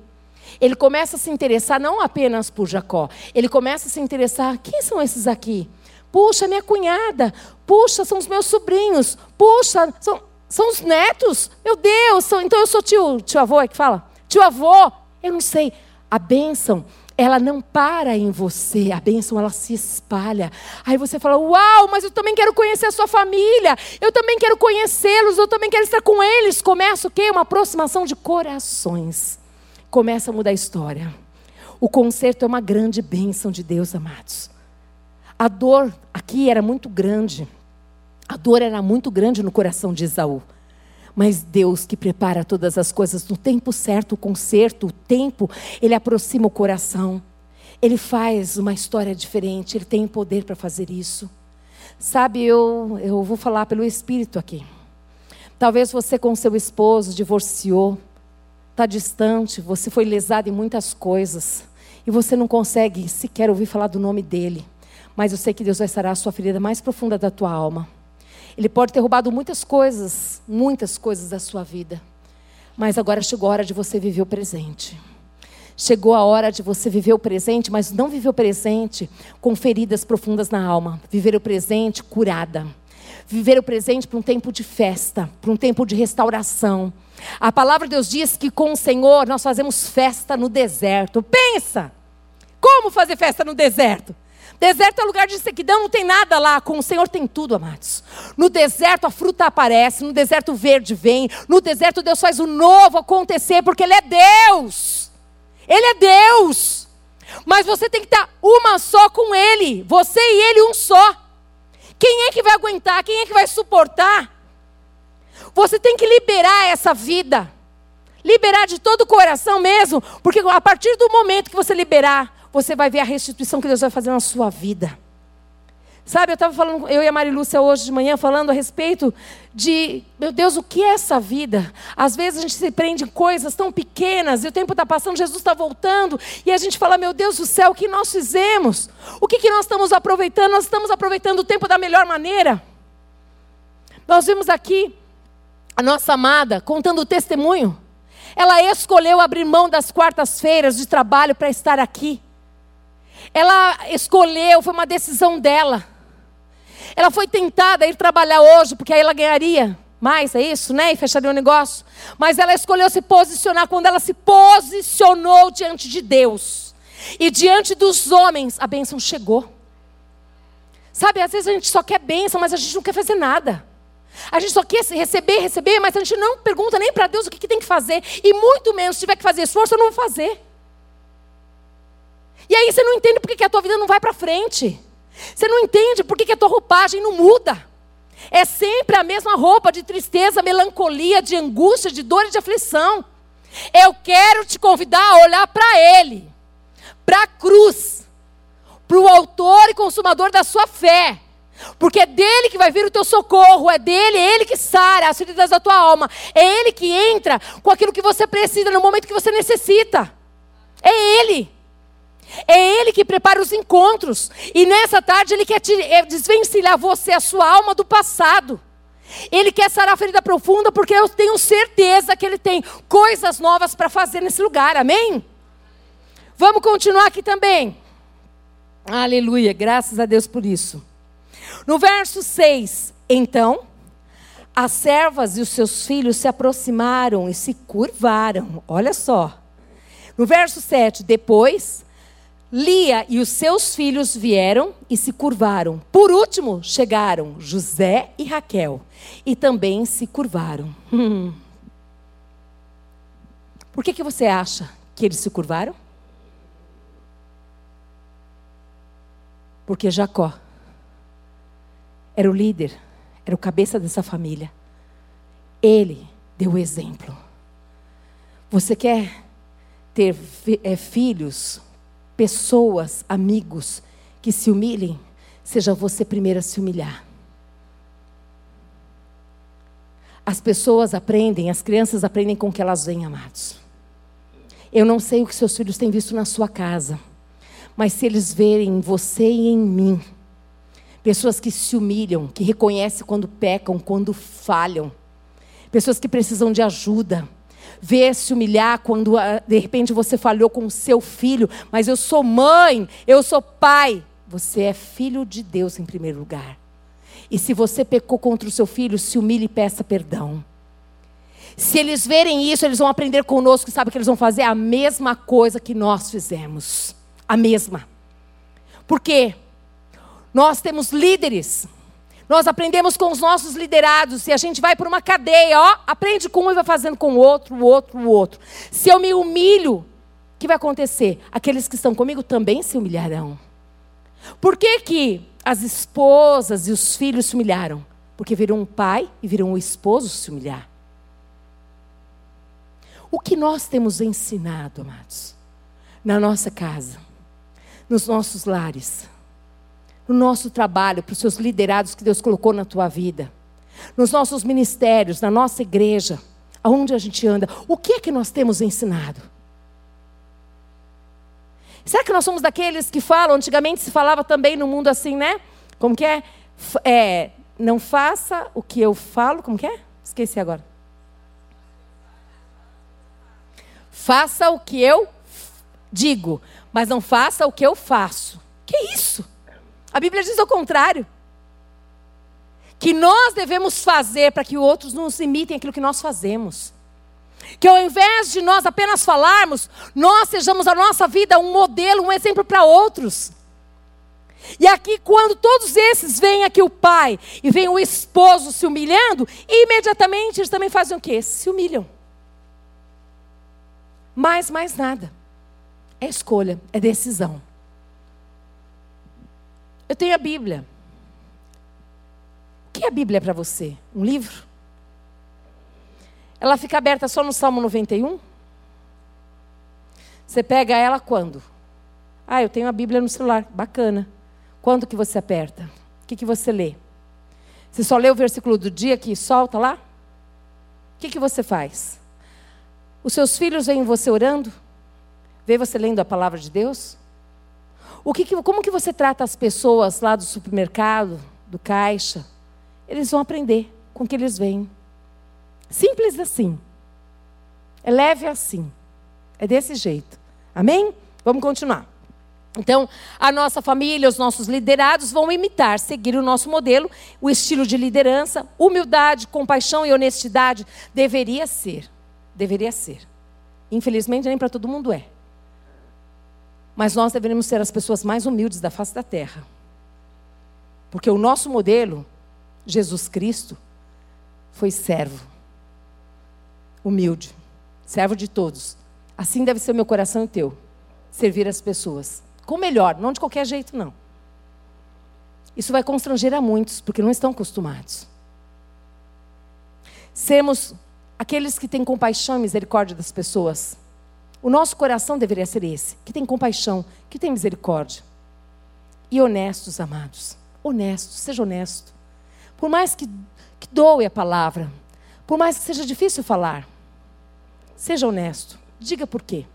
Ele começa a se interessar não apenas por Jacó, ele começa a se interessar: quem são esses aqui? Puxa, minha cunhada. Puxa, são os meus sobrinhos. Puxa, são, são os netos. Meu Deus, são, então eu sou tio, tio avô, é que fala? Tio avô, eu não sei. A bênção ela não para em você, a bênção ela se espalha. Aí você fala: Uau, mas eu também quero conhecer a sua família, eu também quero conhecê-los, eu também quero estar com eles. Começa o quê? Uma aproximação de corações. Começa a mudar a história. O concerto é uma grande bênção de Deus, amados. A dor aqui era muito grande. A dor era muito grande no coração de Esaú. Mas Deus que prepara todas as coisas no tempo certo, o conserto, o tempo, Ele aproxima o coração. Ele faz uma história diferente, Ele tem poder para fazer isso. Sabe, eu, eu vou falar pelo Espírito aqui. Talvez você com seu esposo divorciou, está distante, você foi lesado em muitas coisas, e você não consegue sequer ouvir falar do nome dele. Mas eu sei que Deus vai sarar a sua ferida mais profunda da tua alma. Ele pode ter roubado muitas coisas, muitas coisas da sua vida. Mas agora chegou a hora de você viver o presente. Chegou a hora de você viver o presente, mas não viver o presente com feridas profundas na alma. Viver o presente curada. Viver o presente para um tempo de festa, para um tempo de restauração. A palavra de Deus diz que com o Senhor nós fazemos festa no deserto. Pensa! Como fazer festa no deserto? Deserto é lugar de sequidão, não tem nada lá. Com o Senhor tem tudo, amados. No deserto a fruta aparece, no deserto o verde vem, no deserto Deus faz o novo acontecer, porque Ele é Deus. Ele é Deus. Mas você tem que estar uma só com Ele. Você e Ele um só. Quem é que vai aguentar? Quem é que vai suportar? Você tem que liberar essa vida. Liberar de todo o coração mesmo, porque a partir do momento que você liberar, você vai ver a restituição que Deus vai fazer na sua vida. Sabe, eu estava falando, eu e a Marilúcia hoje de manhã, falando a respeito de, meu Deus, o que é essa vida? Às vezes a gente se prende em coisas tão pequenas, e o tempo está passando, Jesus está voltando, e a gente fala, meu Deus do céu, o que nós fizemos? O que, que nós estamos aproveitando? Nós estamos aproveitando o tempo da melhor maneira? Nós vimos aqui a nossa amada contando o testemunho. Ela escolheu abrir mão das quartas-feiras de trabalho para estar aqui. Ela escolheu, foi uma decisão dela. Ela foi tentada a ir trabalhar hoje, porque aí ela ganharia mais, é isso, né? E fecharia o negócio. Mas ela escolheu se posicionar quando ela se posicionou diante de Deus. E diante dos homens, a bênção chegou. Sabe, às vezes a gente só quer bênção, mas a gente não quer fazer nada. A gente só quer receber, receber, mas a gente não pergunta nem para Deus o que, que tem que fazer. E muito menos, se tiver que fazer esforço, eu não vou fazer. E aí você não entende por que a tua vida não vai para frente. Você não entende por que a tua roupagem não muda. É sempre a mesma roupa de tristeza, melancolia, de angústia, de dor e de aflição. Eu quero te convidar a olhar para Ele, para a cruz, para o autor e consumador da sua fé. Porque é dele que vai vir o teu socorro, é dele, é ele que sara as feridas da tua alma, é ele que entra com aquilo que você precisa no momento que você necessita. É ele. É Ele que prepara os encontros. E nessa tarde Ele quer te, é, desvencilhar você, a sua alma do passado. Ele quer sarar a ferida profunda, porque eu tenho certeza que Ele tem coisas novas para fazer nesse lugar. Amém? Vamos continuar aqui também. Aleluia, graças a Deus por isso. No verso 6, então, as servas e os seus filhos se aproximaram e se curvaram. Olha só. No verso 7, depois Lia e os seus filhos vieram e se curvaram. Por último, chegaram José e Raquel e também se curvaram. Hum. Por que, que você acha que eles se curvaram? Porque Jacó era o líder, era o cabeça dessa família. Ele deu o exemplo. Você quer ter é, filhos pessoas, amigos que se humilhem, seja você primeiro a se humilhar. As pessoas aprendem, as crianças aprendem com o que elas veem, amados. Eu não sei o que seus filhos têm visto na sua casa, mas se eles verem em você e em mim, pessoas que se humilham, que reconhecem quando pecam, quando falham, pessoas que precisam de ajuda, ver se humilhar quando ah, de repente você falhou com o seu filho, mas eu sou mãe, eu sou pai. Você é filho de Deus em primeiro lugar. E se você pecou contra o seu filho, se humilhe e peça perdão. Se eles verem isso, eles vão aprender conosco e sabe que eles vão fazer a mesma coisa que nós fizemos. A mesma. Por quê? Nós temos líderes. Nós aprendemos com os nossos liderados e a gente vai por uma cadeia, ó, aprende com um e vai fazendo com o outro, o outro, o outro. Se eu me humilho, o que vai acontecer? Aqueles que estão comigo também se humilharão. Por que, que as esposas e os filhos se humilharam? Porque viram um pai e viram o um esposo se humilhar. O que nós temos ensinado, amados, na nossa casa, nos nossos lares, no nosso trabalho, para os seus liderados que Deus colocou na tua vida, nos nossos ministérios, na nossa igreja, aonde a gente anda, o que é que nós temos ensinado? Será que nós somos daqueles que falam, antigamente se falava também no mundo assim, né? Como que é? é não faça o que eu falo, como que é? Esqueci agora. Faça o que eu digo, mas não faça o que eu faço. Que isso? A Bíblia diz o contrário. Que nós devemos fazer para que outros nos imitem aquilo que nós fazemos. Que ao invés de nós apenas falarmos, nós sejamos a nossa vida um modelo, um exemplo para outros. E aqui, quando todos esses vêm aqui o pai e vem o esposo se humilhando, imediatamente eles também fazem o quê? Se humilham. Mas mais nada. É escolha, é decisão. Eu tenho a Bíblia. O que é a Bíblia para você? Um livro? Ela fica aberta só no Salmo 91? Você pega ela quando? Ah, eu tenho a Bíblia no celular. Bacana. Quando que você aperta? O que, que você lê? Você só lê o versículo do dia que solta lá? O que, que você faz? Os seus filhos veem você orando? Vê você lendo a palavra de Deus? O que, como que você trata as pessoas lá do supermercado, do caixa? Eles vão aprender com o que eles veem. Simples assim. É leve assim. É desse jeito. Amém? Vamos continuar. Então, a nossa família, os nossos liderados vão imitar, seguir o nosso modelo, o estilo de liderança, humildade, compaixão e honestidade deveria ser. Deveria ser. Infelizmente, nem para todo mundo é. Mas nós deveríamos ser as pessoas mais humildes da face da terra. Porque o nosso modelo, Jesus Cristo, foi servo. Humilde. Servo de todos. Assim deve ser o meu coração e o teu. Servir as pessoas. Com melhor, não de qualquer jeito, não. Isso vai constranger a muitos, porque não estão acostumados. Sermos aqueles que têm compaixão e misericórdia das pessoas. O nosso coração deveria ser esse, que tem compaixão, que tem misericórdia. E honestos, amados. Honestos, seja honesto. Por mais que, que doe a palavra, por mais que seja difícil falar, seja honesto. Diga por quê.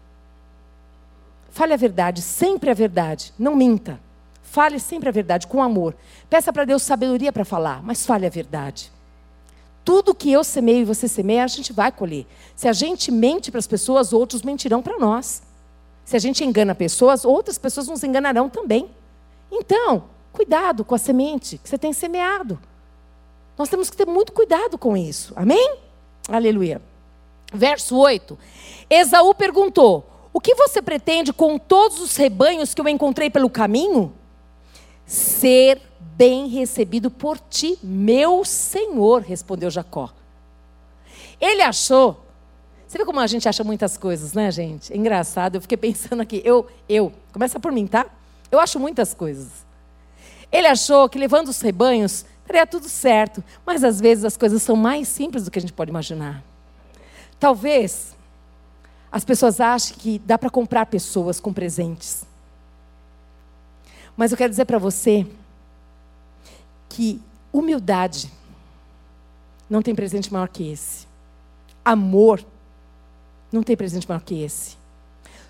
Fale a verdade, sempre a verdade. Não minta. Fale sempre a verdade, com amor. Peça para Deus sabedoria para falar, mas fale a verdade. Tudo que eu semeio e você semeia, a gente vai colher. Se a gente mente para as pessoas, outros mentirão para nós. Se a gente engana pessoas, outras pessoas nos enganarão também. Então, cuidado com a semente que você tem semeado. Nós temos que ter muito cuidado com isso. Amém? Aleluia. Verso 8. Esaú perguntou: O que você pretende com todos os rebanhos que eu encontrei pelo caminho? Ser bem recebido por ti, meu Senhor, respondeu Jacó. Ele achou. Você vê como a gente acha muitas coisas, né, gente? É engraçado. Eu fiquei pensando aqui. Eu, eu, começa por mim, tá? Eu acho muitas coisas. Ele achou que levando os rebanhos estaria tudo certo, mas às vezes as coisas são mais simples do que a gente pode imaginar. Talvez as pessoas achem que dá para comprar pessoas com presentes. Mas eu quero dizer para você que humildade não tem presente maior que esse. Amor não tem presente maior que esse.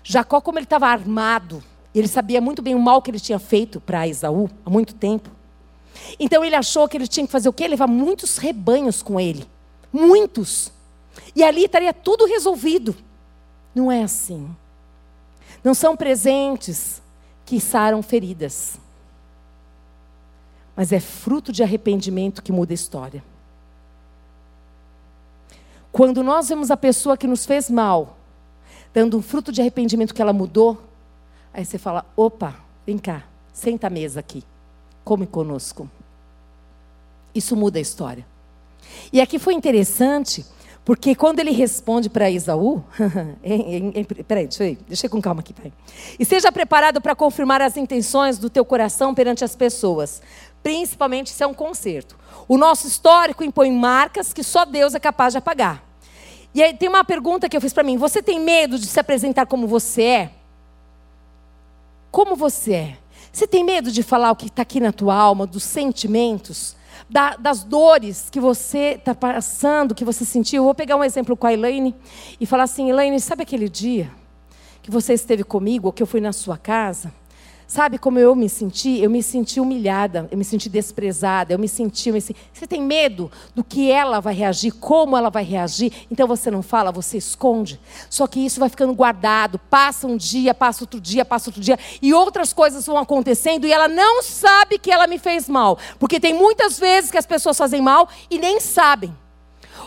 Jacó, como ele estava armado, ele sabia muito bem o mal que ele tinha feito para Esaú há muito tempo. Então ele achou que ele tinha que fazer o quê? Levar muitos rebanhos com ele. Muitos. E ali estaria tudo resolvido. Não é assim. Não são presentes que saram feridas. Mas é fruto de arrependimento que muda a história. Quando nós vemos a pessoa que nos fez mal, dando um fruto de arrependimento que ela mudou, aí você fala: opa, vem cá, senta à mesa aqui, come conosco. Isso muda a história. E aqui foi interessante, porque quando ele responde para Esaú, peraí, deixa eu, deixa eu com calma aqui, pai. E seja preparado para confirmar as intenções do teu coração perante as pessoas, principalmente se é um conserto. O nosso histórico impõe marcas que só Deus é capaz de apagar. E aí tem uma pergunta que eu fiz para mim: você tem medo de se apresentar como você é? Como você é? Você tem medo de falar o que está aqui na tua alma, dos sentimentos, da, das dores que você está passando, que você sentiu? Eu vou pegar um exemplo com a Elaine e falar assim: Elaine, sabe aquele dia que você esteve comigo, ou que eu fui na sua casa? Sabe como eu me senti? Eu me senti humilhada, eu me senti desprezada, eu me senti, eu me senti... Você tem medo do que ela vai reagir, como ela vai reagir, então você não fala, você esconde. Só que isso vai ficando guardado, passa um dia, passa outro dia, passa outro dia, e outras coisas vão acontecendo e ela não sabe que ela me fez mal. Porque tem muitas vezes que as pessoas fazem mal e nem sabem.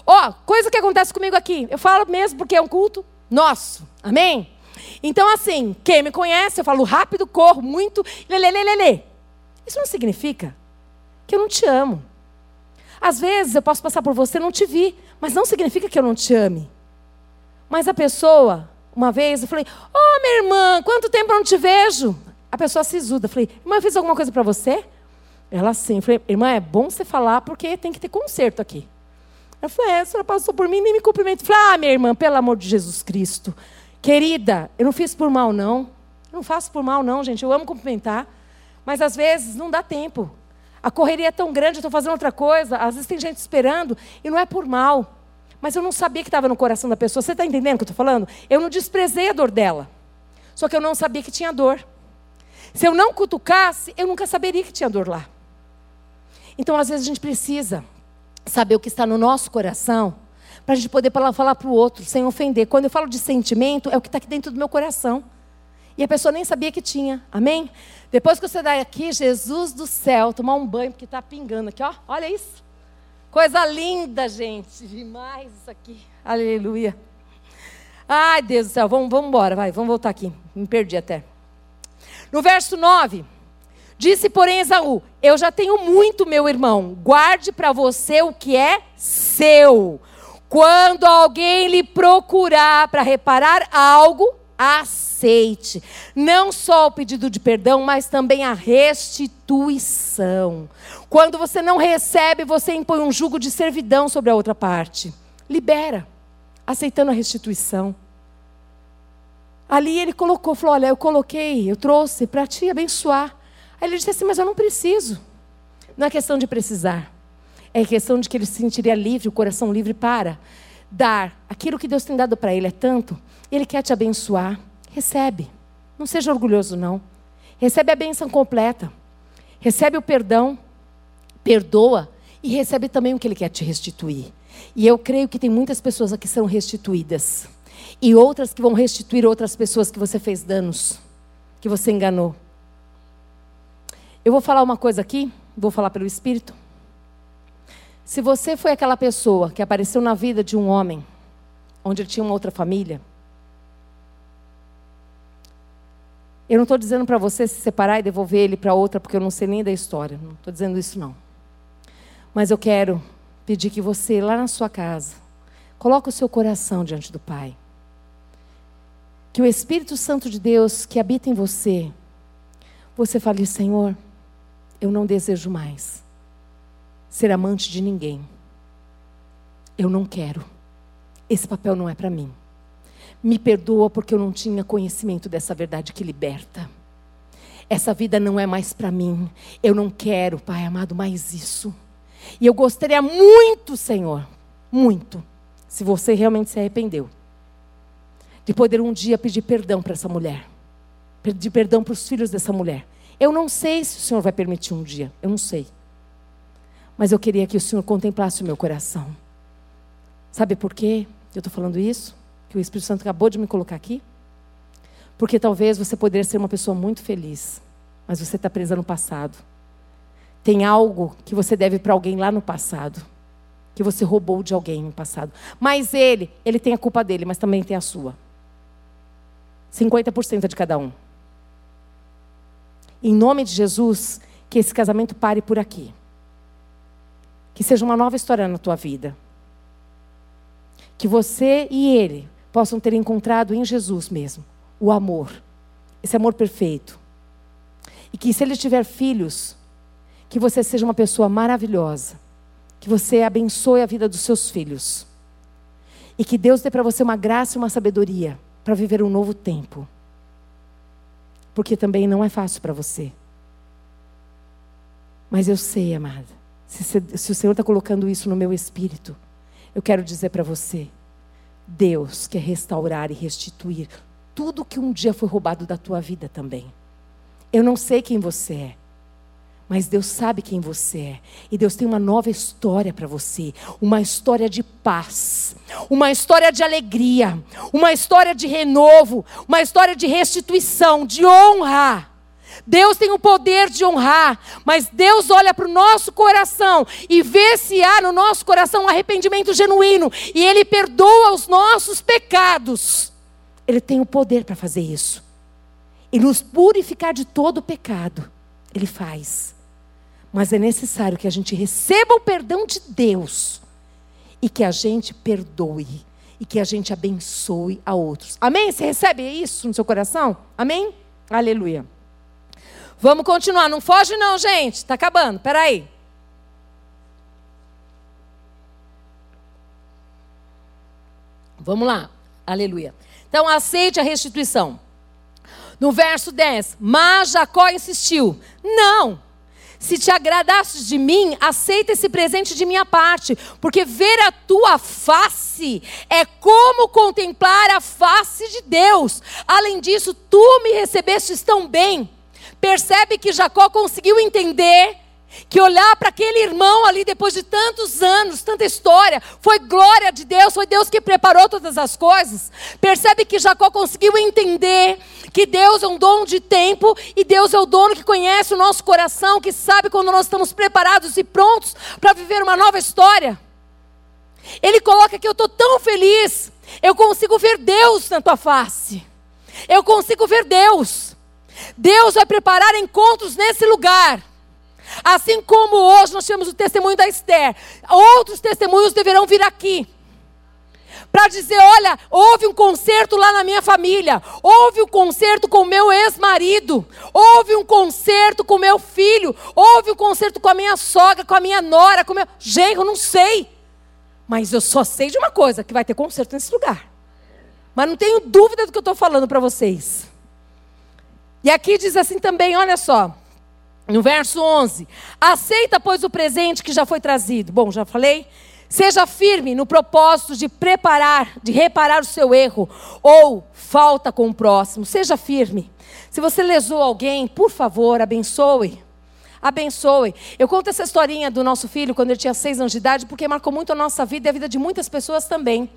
Ó, oh, coisa que acontece comigo aqui, eu falo mesmo porque é um culto nosso, amém? Então, assim, quem me conhece, eu falo rápido, corro muito, lelelelele. Isso não significa que eu não te amo. Às vezes eu posso passar por você e não te vi, mas não significa que eu não te ame. Mas a pessoa, uma vez, eu falei: Ô oh, minha irmã, quanto tempo eu não te vejo? A pessoa se exuda. Eu falei: Irmã, eu fiz alguma coisa para você? Ela sim. Eu falei: Irmã, é bom você falar porque tem que ter conserto aqui. Ela falou: É, a senhora passou por mim nem me cumprimenta. Eu falei: Ah, minha irmã, pelo amor de Jesus Cristo. Querida, eu não fiz por mal, não. Eu não faço por mal, não, gente. Eu amo cumprimentar. Mas às vezes não dá tempo. A correria é tão grande, eu estou fazendo outra coisa. Às vezes tem gente esperando e não é por mal. Mas eu não sabia que estava no coração da pessoa. Você está entendendo o que eu estou falando? Eu não desprezei a dor dela. Só que eu não sabia que tinha dor. Se eu não cutucasse, eu nunca saberia que tinha dor lá. Então, às vezes, a gente precisa saber o que está no nosso coração para a gente poder falar para o outro sem ofender. Quando eu falo de sentimento, é o que está aqui dentro do meu coração. E a pessoa nem sabia que tinha. Amém? Depois que você dá aqui, Jesus do céu, tomar um banho, porque está pingando aqui, ó. Olha isso. Coisa linda, gente. Demais isso aqui. Aleluia. Ai, Deus do céu. Vamos, vamos embora, vai. Vamos voltar aqui. Me perdi até. No verso 9. Disse, porém, Esaú: Eu já tenho muito, meu irmão. Guarde para você o que é seu. Quando alguém lhe procurar para reparar algo, aceite. Não só o pedido de perdão, mas também a restituição. Quando você não recebe, você impõe um jugo de servidão sobre a outra parte. Libera, aceitando a restituição. Ali ele colocou, falou: Olha, eu coloquei, eu trouxe para te abençoar. Aí ele disse assim: Mas eu não preciso. Não é questão de precisar. É questão de que ele se sentiria livre, o coração livre para dar. Aquilo que Deus tem dado para ele é tanto, ele quer te abençoar. Recebe. Não seja orgulhoso, não. Recebe a bênção completa. Recebe o perdão, perdoa e recebe também o que ele quer te restituir. E eu creio que tem muitas pessoas aqui que são restituídas. E outras que vão restituir outras pessoas que você fez danos, que você enganou. Eu vou falar uma coisa aqui, vou falar pelo Espírito. Se você foi aquela pessoa que apareceu na vida de um homem, onde ele tinha uma outra família, eu não estou dizendo para você se separar e devolver ele para outra, porque eu não sei nem da história. Não estou dizendo isso, não. Mas eu quero pedir que você, lá na sua casa, coloque o seu coração diante do Pai. Que o Espírito Santo de Deus que habita em você, você fale, Senhor, eu não desejo mais ser amante de ninguém. Eu não quero. Esse papel não é para mim. Me perdoa porque eu não tinha conhecimento dessa verdade que liberta. Essa vida não é mais para mim. Eu não quero, Pai amado, mais isso. E eu gostaria muito, Senhor, muito, se você realmente se arrependeu, de poder um dia pedir perdão para essa mulher, pedir perdão para os filhos dessa mulher. Eu não sei se o Senhor vai permitir um dia, eu não sei. Mas eu queria que o Senhor contemplasse o meu coração. Sabe por quê? eu estou falando isso? Que o Espírito Santo acabou de me colocar aqui? Porque talvez você poderia ser uma pessoa muito feliz, mas você está presa no passado. Tem algo que você deve para alguém lá no passado, que você roubou de alguém no passado. Mas ele, ele tem a culpa dele, mas também tem a sua. 50% é de cada um. Em nome de Jesus, que esse casamento pare por aqui. Que seja uma nova história na tua vida. Que você e ele possam ter encontrado em Jesus mesmo o amor, esse amor perfeito. E que se ele tiver filhos, que você seja uma pessoa maravilhosa, que você abençoe a vida dos seus filhos. E que Deus dê para você uma graça e uma sabedoria para viver um novo tempo. Porque também não é fácil para você. Mas eu sei, amada, se, se o Senhor está colocando isso no meu espírito, eu quero dizer para você: Deus quer restaurar e restituir tudo que um dia foi roubado da tua vida também. Eu não sei quem você é, mas Deus sabe quem você é. E Deus tem uma nova história para você. Uma história de paz. Uma história de alegria. Uma história de renovo. Uma história de restituição, de honra. Deus tem o poder de honrar, mas Deus olha para o nosso coração e vê se há no nosso coração um arrependimento genuíno e Ele perdoa os nossos pecados. Ele tem o poder para fazer isso. E nos purificar de todo o pecado. Ele faz. Mas é necessário que a gente receba o perdão de Deus e que a gente perdoe e que a gente abençoe a outros. Amém? Você recebe isso no seu coração? Amém? Aleluia. Vamos continuar. Não foge não, gente. Está acabando. Peraí. Vamos lá. Aleluia. Então, aceite a restituição. No verso 10, mas Jacó insistiu: Não, se te agradasses de mim, aceita esse presente de minha parte, porque ver a tua face é como contemplar a face de Deus. Além disso, tu me recebestes tão bem. Percebe que Jacó conseguiu entender que olhar para aquele irmão ali depois de tantos anos, tanta história, foi glória de Deus, foi Deus que preparou todas as coisas. Percebe que Jacó conseguiu entender que Deus é um dono de tempo e Deus é o dono que conhece o nosso coração, que sabe quando nós estamos preparados e prontos para viver uma nova história. Ele coloca que eu estou tão feliz, eu consigo ver Deus na tua face. Eu consigo ver Deus. Deus vai preparar encontros nesse lugar Assim como hoje nós tivemos o testemunho da Esther, outros testemunhos deverão vir aqui. Para dizer, olha, houve um concerto lá na minha família, houve um concerto com o meu ex-marido, houve um concerto com meu filho, houve um concerto com a minha sogra, com a minha nora, com o meu genro, não sei. Mas eu só sei de uma coisa, que vai ter concerto nesse lugar. Mas não tenho dúvida do que eu estou falando para vocês. E aqui diz assim também, olha só. No verso 11: Aceita, pois, o presente que já foi trazido. Bom, já falei. Seja firme no propósito de preparar, de reparar o seu erro ou falta com o próximo. Seja firme. Se você lesou alguém, por favor, abençoe. Abençoe. Eu conto essa historinha do nosso filho quando ele tinha seis anos de idade, porque marcou muito a nossa vida e a vida de muitas pessoas também.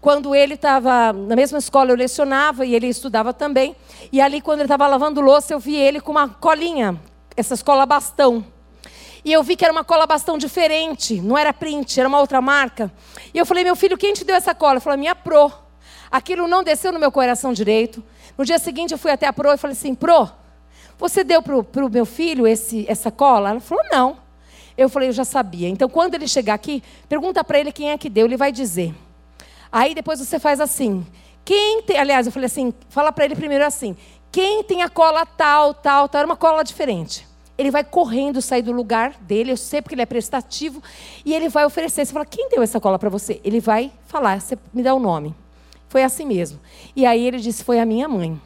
Quando ele estava na mesma escola, eu lecionava e ele estudava também. E ali, quando ele estava lavando louça, eu vi ele com uma colinha essas cola bastão. E eu vi que era uma cola bastão diferente, não era print, era uma outra marca. E eu falei, meu filho, quem te deu essa cola? Ele falou, minha Pro. Aquilo não desceu no meu coração direito. No dia seguinte eu fui até a Pro e falei assim, Pro, você deu para o meu filho esse, essa cola? Ela falou, não. Eu falei, eu já sabia. Então, quando ele chegar aqui, pergunta para ele quem é que deu, ele vai dizer. Aí depois você faz assim. Quem tem, aliás, eu falei assim, fala para ele primeiro assim: quem tem a cola tal, tal, tal, era uma cola diferente ele vai correndo sair do lugar dele, eu sei porque ele é prestativo, e ele vai oferecer. Você fala, quem deu essa cola para você? Ele vai falar, você me dá o nome. Foi assim mesmo. E aí ele disse, foi a minha mãe.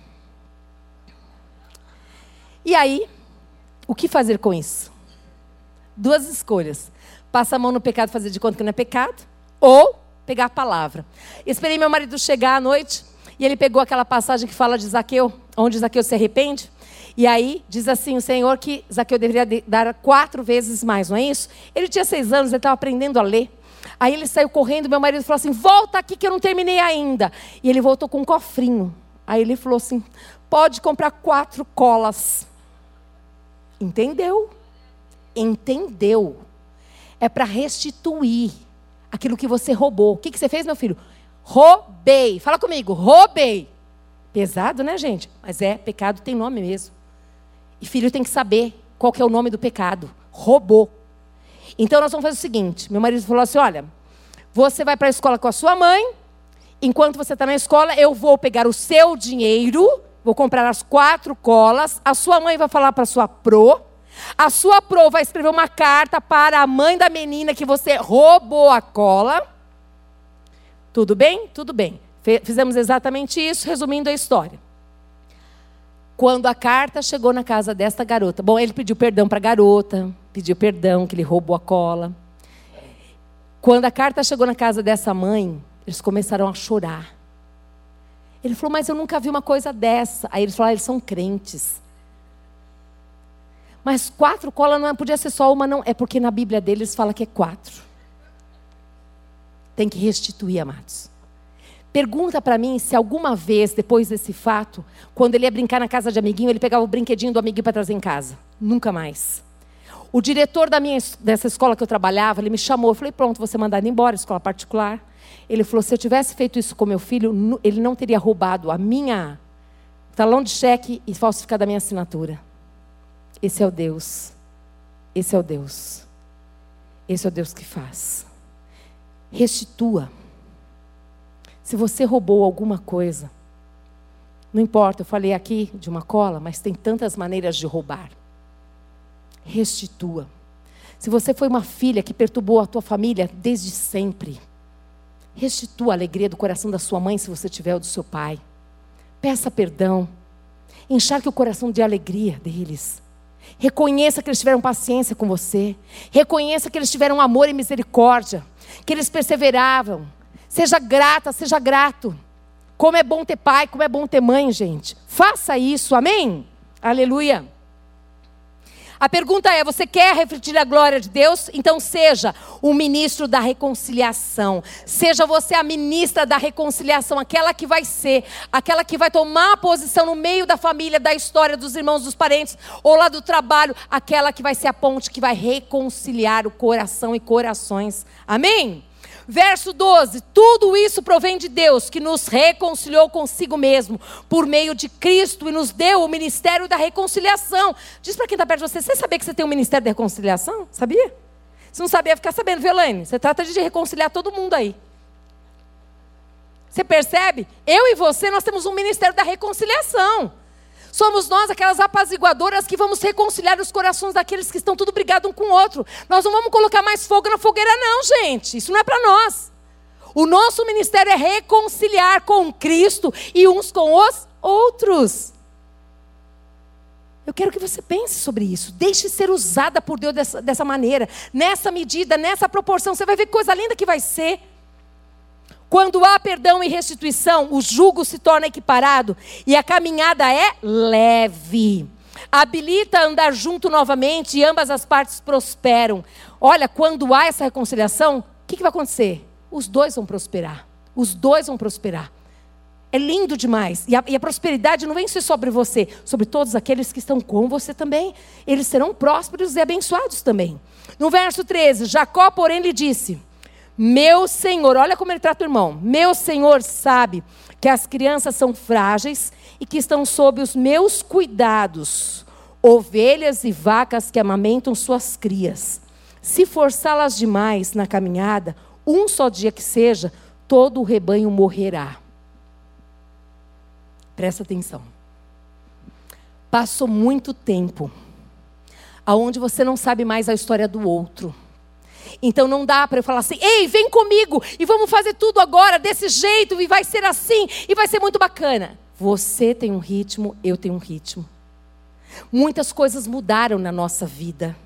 E aí, o que fazer com isso? Duas escolhas. Passa a mão no pecado, fazer de conta que não é pecado, ou pegar a palavra. Esperei meu marido chegar à noite, e ele pegou aquela passagem que fala de Zaqueu, onde Zaqueu se arrepende. E aí diz assim o Senhor que Zaqueu deveria dar quatro vezes mais, não é isso? Ele tinha seis anos, ele estava aprendendo a ler. Aí ele saiu correndo, meu marido falou assim: volta aqui que eu não terminei ainda. E ele voltou com um cofrinho. Aí ele falou assim: pode comprar quatro colas. Entendeu? Entendeu? É para restituir aquilo que você roubou. O que, que você fez, meu filho? Roubei. Fala comigo, roubei. Pesado, né, gente? Mas é, pecado tem nome mesmo. E filho tem que saber qual que é o nome do pecado. Roubou. Então nós vamos fazer o seguinte: meu marido falou assim: olha, você vai para a escola com a sua mãe, enquanto você está na escola, eu vou pegar o seu dinheiro, vou comprar as quatro colas, a sua mãe vai falar para a sua pro, a sua pro vai escrever uma carta para a mãe da menina que você roubou a cola. Tudo bem? Tudo bem. Fizemos exatamente isso, resumindo a história. Quando a carta chegou na casa desta garota, bom, ele pediu perdão para a garota, pediu perdão que ele roubou a cola. Quando a carta chegou na casa dessa mãe, eles começaram a chorar. Ele falou, mas eu nunca vi uma coisa dessa. Aí eles falaram, ah, eles são crentes. Mas quatro colas não é, podia ser só uma, não. É porque na Bíblia deles fala que é quatro. Tem que restituir, amados. Pergunta para mim se alguma vez, depois desse fato, quando ele ia brincar na casa de amiguinho, ele pegava o brinquedinho do amiguinho para trazer em casa. Nunca mais. O diretor da minha, dessa escola que eu trabalhava, ele me chamou. Eu falei, pronto, você mandado embora, escola particular. Ele falou, se eu tivesse feito isso com meu filho, ele não teria roubado a minha talão de cheque e falsificado a minha assinatura. Esse é o Deus. Esse é o Deus. Esse é o Deus que faz. Restitua. Se você roubou alguma coisa, não importa, eu falei aqui de uma cola, mas tem tantas maneiras de roubar. Restitua. Se você foi uma filha que perturbou a tua família desde sempre, restitua a alegria do coração da sua mãe, se você tiver, ou do seu pai. Peça perdão. Encharque o coração de alegria deles. Reconheça que eles tiveram paciência com você. Reconheça que eles tiveram amor e misericórdia. Que eles perseveraram. Seja grata, seja grato. Como é bom ter pai, como é bom ter mãe, gente. Faça isso, amém? Aleluia. A pergunta é: você quer refletir a glória de Deus? Então seja o ministro da reconciliação. Seja você a ministra da reconciliação, aquela que vai ser, aquela que vai tomar a posição no meio da família, da história, dos irmãos, dos parentes, ou lá do trabalho, aquela que vai ser a ponte que vai reconciliar o coração e corações. Amém? Verso 12: Tudo isso provém de Deus, que nos reconciliou consigo mesmo, por meio de Cristo, e nos deu o ministério da reconciliação. Diz para quem está perto de você: Você sabia que você tem um ministério da reconciliação? Sabia? Se não sabia, ficar sabendo, viu, Elaine? Você trata de reconciliar todo mundo aí. Você percebe? Eu e você, nós temos um ministério da reconciliação. Somos nós aquelas apaziguadoras que vamos reconciliar os corações daqueles que estão tudo brigado um com o outro. Nós não vamos colocar mais fogo na fogueira, não, gente. Isso não é para nós. O nosso ministério é reconciliar com Cristo e uns com os outros. Eu quero que você pense sobre isso. Deixe ser usada por Deus dessa, dessa maneira, nessa medida, nessa proporção. Você vai ver que coisa linda que vai ser. Quando há perdão e restituição, o jugo se torna equiparado e a caminhada é leve. Habilita a andar junto novamente e ambas as partes prosperam. Olha, quando há essa reconciliação, o que, que vai acontecer? Os dois vão prosperar. Os dois vão prosperar. É lindo demais. E a, e a, prosperidade não vem ser sobre você, sobre todos aqueles que estão com você também. Eles serão prósperos e abençoados também. No verso 13, Jacó, porém, lhe disse: meu Senhor, olha como ele trata o irmão. Meu Senhor sabe que as crianças são frágeis e que estão sob os meus cuidados, ovelhas e vacas que amamentam suas crias. Se forçá-las demais na caminhada, um só dia que seja, todo o rebanho morrerá. Presta atenção. Passou muito tempo aonde você não sabe mais a história do outro. Então não dá para eu falar assim: ei, vem comigo e vamos fazer tudo agora desse jeito e vai ser assim e vai ser muito bacana. Você tem um ritmo, eu tenho um ritmo. Muitas coisas mudaram na nossa vida.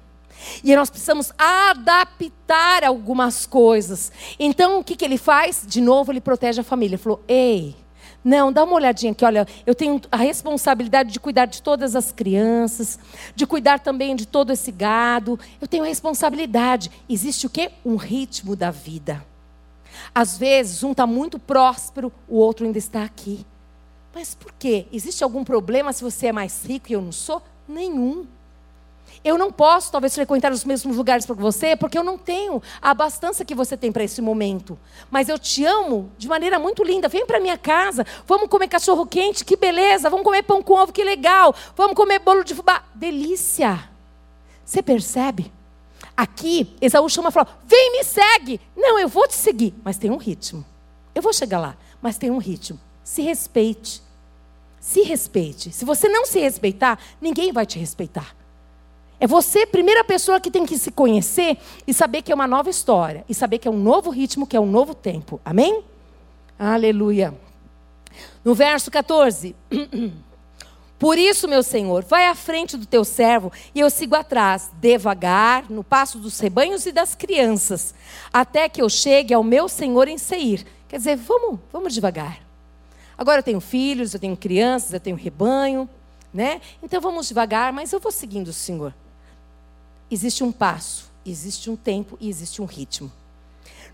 E nós precisamos adaptar algumas coisas. Então, o que, que ele faz? De novo, ele protege a família. Ele falou: Ei, Não, dá uma olhadinha aqui. Olha, eu tenho a responsabilidade de cuidar de todas as crianças, de cuidar também de todo esse gado. Eu tenho a responsabilidade. Existe o quê? Um ritmo da vida. Às vezes, um está muito próspero, o outro ainda está aqui. Mas por quê? Existe algum problema se você é mais rico e eu não sou? Nenhum. Eu não posso, talvez, frequentar os mesmos lugares para você, porque eu não tenho a abastança que você tem para esse momento. Mas eu te amo de maneira muito linda. Vem para minha casa, vamos comer cachorro quente, que beleza. Vamos comer pão com ovo, que legal. Vamos comer bolo de fubá, delícia. Você percebe? Aqui, Esaú chama e fala: vem, me segue. Não, eu vou te seguir, mas tem um ritmo. Eu vou chegar lá, mas tem um ritmo. Se respeite. Se respeite. Se você não se respeitar, ninguém vai te respeitar. É você, primeira pessoa, que tem que se conhecer e saber que é uma nova história. E saber que é um novo ritmo, que é um novo tempo. Amém? Aleluia. No verso 14. Por isso, meu Senhor, vai à frente do teu servo e eu sigo atrás, devagar, no passo dos rebanhos e das crianças, até que eu chegue ao meu Senhor em Seir. Quer dizer, vamos, vamos devagar. Agora eu tenho filhos, eu tenho crianças, eu tenho rebanho, né? Então vamos devagar, mas eu vou seguindo o Senhor existe um passo, existe um tempo e existe um ritmo.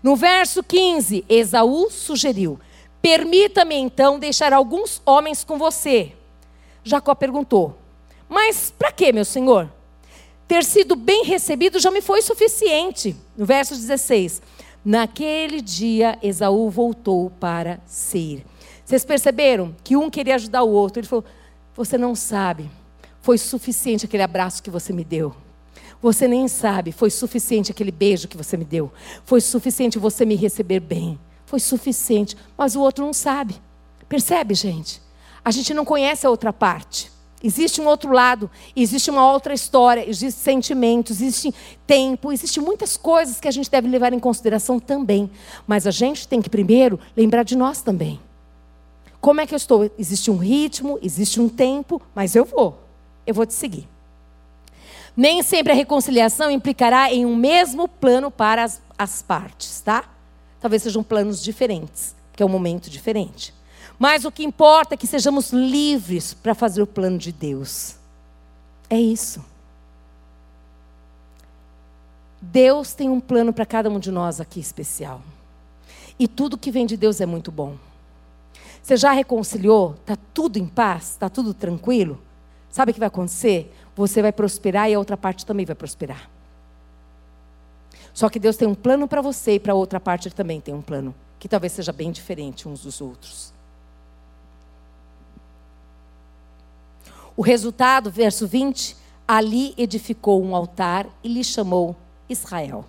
No verso 15, Esaú sugeriu: Permita-me então deixar alguns homens com você. Jacó perguntou: Mas para que, meu senhor? Ter sido bem recebido já me foi suficiente. No verso 16: Naquele dia, Esaú voltou para Seir. Vocês perceberam que um queria ajudar o outro? Ele falou: Você não sabe, foi suficiente aquele abraço que você me deu. Você nem sabe, foi suficiente aquele beijo que você me deu. Foi suficiente você me receber bem. Foi suficiente, mas o outro não sabe. Percebe, gente? A gente não conhece a outra parte. Existe um outro lado, existe uma outra história, existem sentimentos, existe tempo, existe muitas coisas que a gente deve levar em consideração também. Mas a gente tem que primeiro lembrar de nós também. Como é que eu estou? Existe um ritmo, existe um tempo, mas eu vou. Eu vou te seguir. Nem sempre a reconciliação implicará em um mesmo plano para as, as partes, tá? Talvez sejam planos diferentes, porque é um momento diferente. Mas o que importa é que sejamos livres para fazer o plano de Deus. É isso. Deus tem um plano para cada um de nós aqui especial. E tudo que vem de Deus é muito bom. Você já reconciliou? Está tudo em paz? Está tudo tranquilo? Sabe o que vai acontecer? Você vai prosperar e a outra parte também vai prosperar. Só que Deus tem um plano para você e para a outra parte ele também tem um plano, que talvez seja bem diferente uns dos outros. O resultado, verso 20: ali edificou um altar e lhe chamou Israel.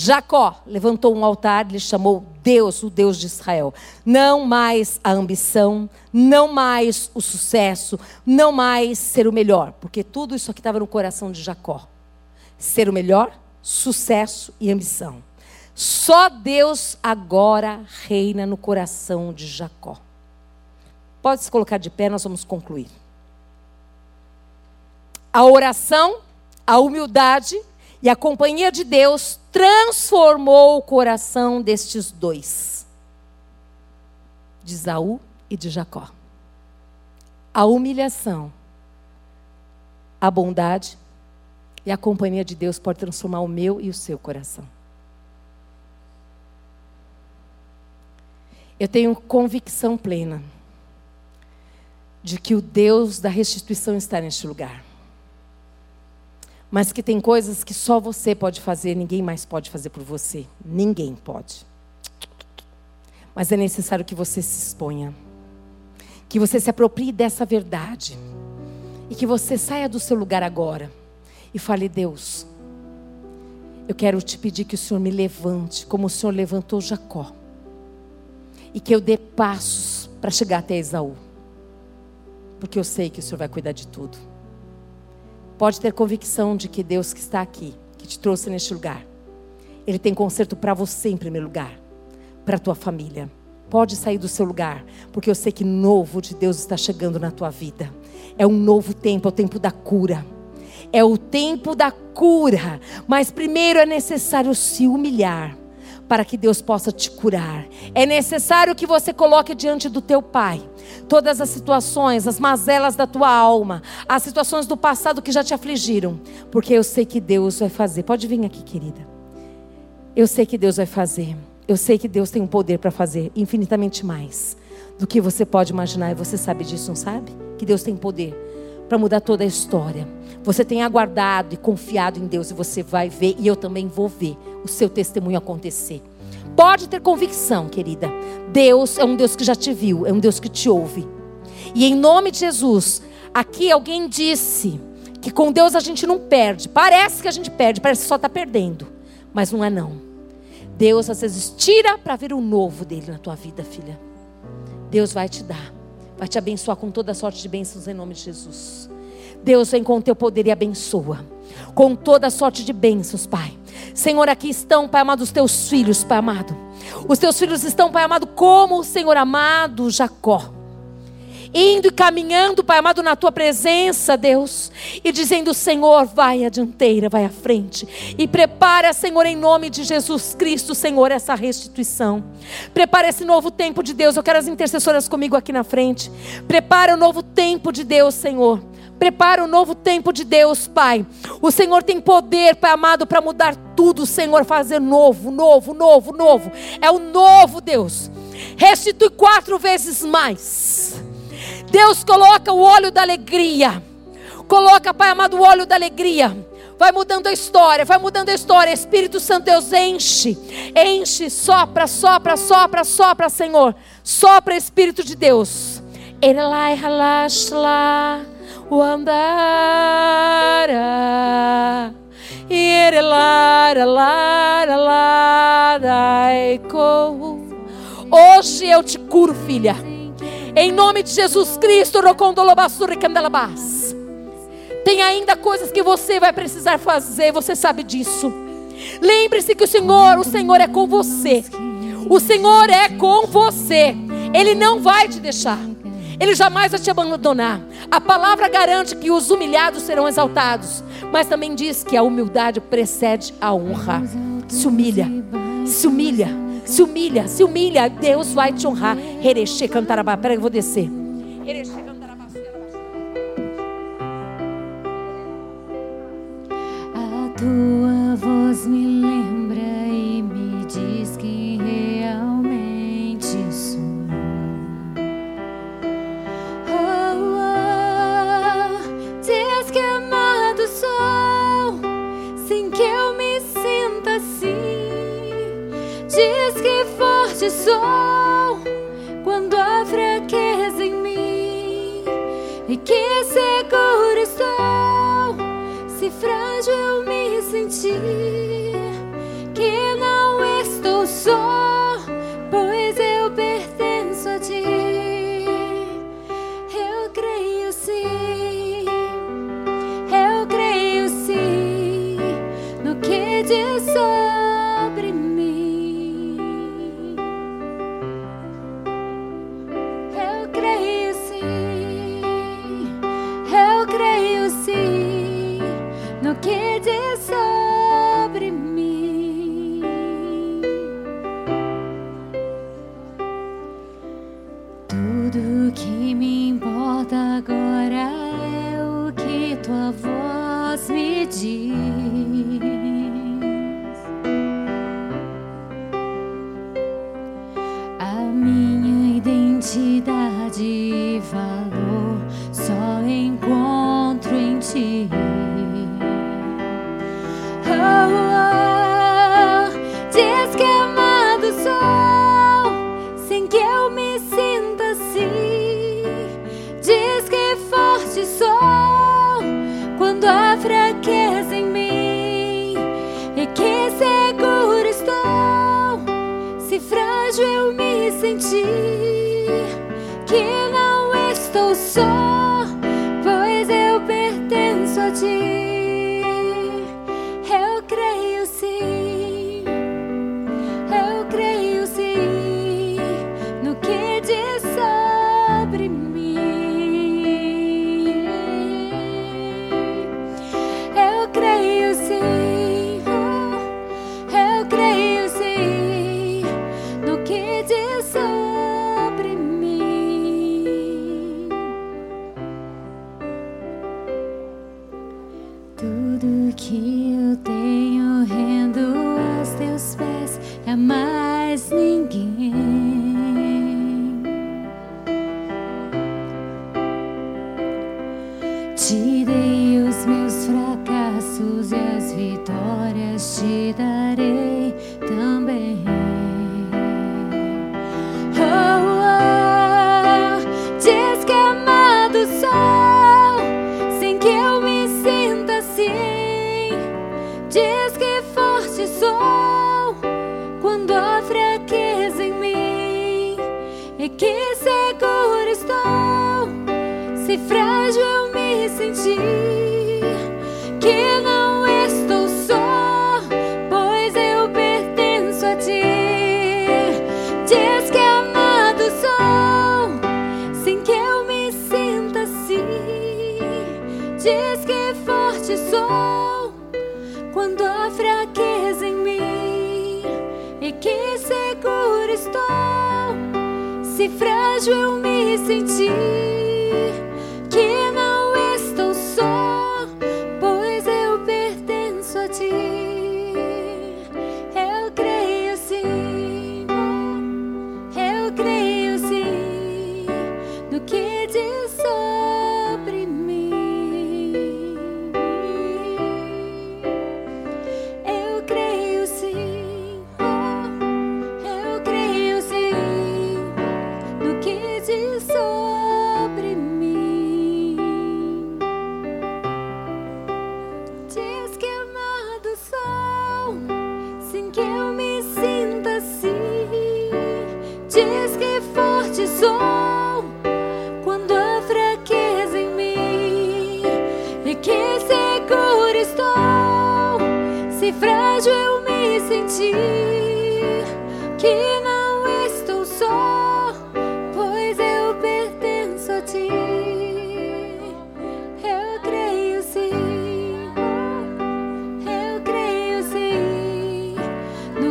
Jacó levantou um altar lhe chamou Deus, o Deus de Israel. Não mais a ambição, não mais o sucesso, não mais ser o melhor, porque tudo isso aqui estava no coração de Jacó. Ser o melhor, sucesso e ambição. Só Deus agora reina no coração de Jacó. Pode se colocar de pé, nós vamos concluir. A oração, a humildade e a companhia de Deus transformou o coração destes dois, de Isaú e de Jacó. A humilhação, a bondade e a companhia de Deus pode transformar o meu e o seu coração. Eu tenho convicção plena de que o Deus da restituição está neste lugar mas que tem coisas que só você pode fazer, ninguém mais pode fazer por você. Ninguém pode. Mas é necessário que você se exponha, que você se aproprie dessa verdade e que você saia do seu lugar agora e fale: Deus, eu quero te pedir que o Senhor me levante, como o Senhor levantou Jacó, e que eu dê passos para chegar até Esaú, porque eu sei que o Senhor vai cuidar de tudo. Pode ter convicção de que Deus que está aqui, que te trouxe neste lugar, Ele tem conserto para você em primeiro lugar, para a tua família. Pode sair do seu lugar, porque eu sei que novo de Deus está chegando na tua vida. É um novo tempo, é o tempo da cura. É o tempo da cura. Mas primeiro é necessário se humilhar para que Deus possa te curar. É necessário que você coloque diante do teu Pai todas as situações, as mazelas da tua alma, as situações do passado que já te afligiram, porque eu sei que Deus vai fazer. Pode vir aqui, querida. Eu sei que Deus vai fazer. Eu sei que Deus tem um poder para fazer infinitamente mais do que você pode imaginar, e você sabe disso, não sabe? Que Deus tem poder para mudar toda a história. Você tem aguardado e confiado em Deus e você vai ver, e eu também vou ver o seu testemunho acontecer. Pode ter convicção, querida. Deus é um Deus que já te viu, é um Deus que te ouve. E em nome de Jesus, aqui alguém disse que com Deus a gente não perde. Parece que a gente perde, parece que só está perdendo. Mas não é não. Deus às vezes tira para ver o novo dele na tua vida, filha. Deus vai te dar. Vai te abençoar com toda sorte de bênçãos em nome de Jesus. Deus vem com o teu poder e abençoa. Com toda sorte de bênçãos, Pai. Senhor, aqui estão, Pai amado, os teus filhos, Pai amado. Os teus filhos estão, Pai amado, como o Senhor amado Jacó indo e caminhando, Pai amado, na tua presença, Deus, e dizendo: Senhor, vai à dianteira, vai à frente, e prepara, Senhor, em nome de Jesus Cristo, Senhor, essa restituição. Prepara esse novo tempo de Deus. Eu quero as intercessoras comigo aqui na frente. Prepara o novo tempo de Deus, Senhor. Prepara o novo tempo de Deus, Pai. O Senhor tem poder, Pai amado, para mudar tudo, Senhor, fazer novo, novo, novo, novo. É o novo Deus. Restitui quatro vezes mais. Deus coloca o óleo da alegria. Coloca, Pai amado, o óleo da alegria. Vai mudando a história, vai mudando a história. Espírito Santo, Deus enche, enche, sopra, sopra, sopra, sopra, Senhor. Sopra, Espírito de Deus. Erelai halashla, o andara. Erelara, lara, lara, Hoje eu te curo, filha. Em nome de Jesus Cristo, tem ainda coisas que você vai precisar fazer, você sabe disso. Lembre-se que o Senhor, o Senhor é com você. O Senhor é com você. Ele não vai te deixar. Ele jamais vai te abandonar. A palavra garante que os humilhados serão exaltados, mas também diz que a humildade precede a honra. Se humilha, se humilha se humilha, se humilha, Deus vai te honrar. Hereche cantarabá. Peraí, eu vou descer. A tua voz me lembra me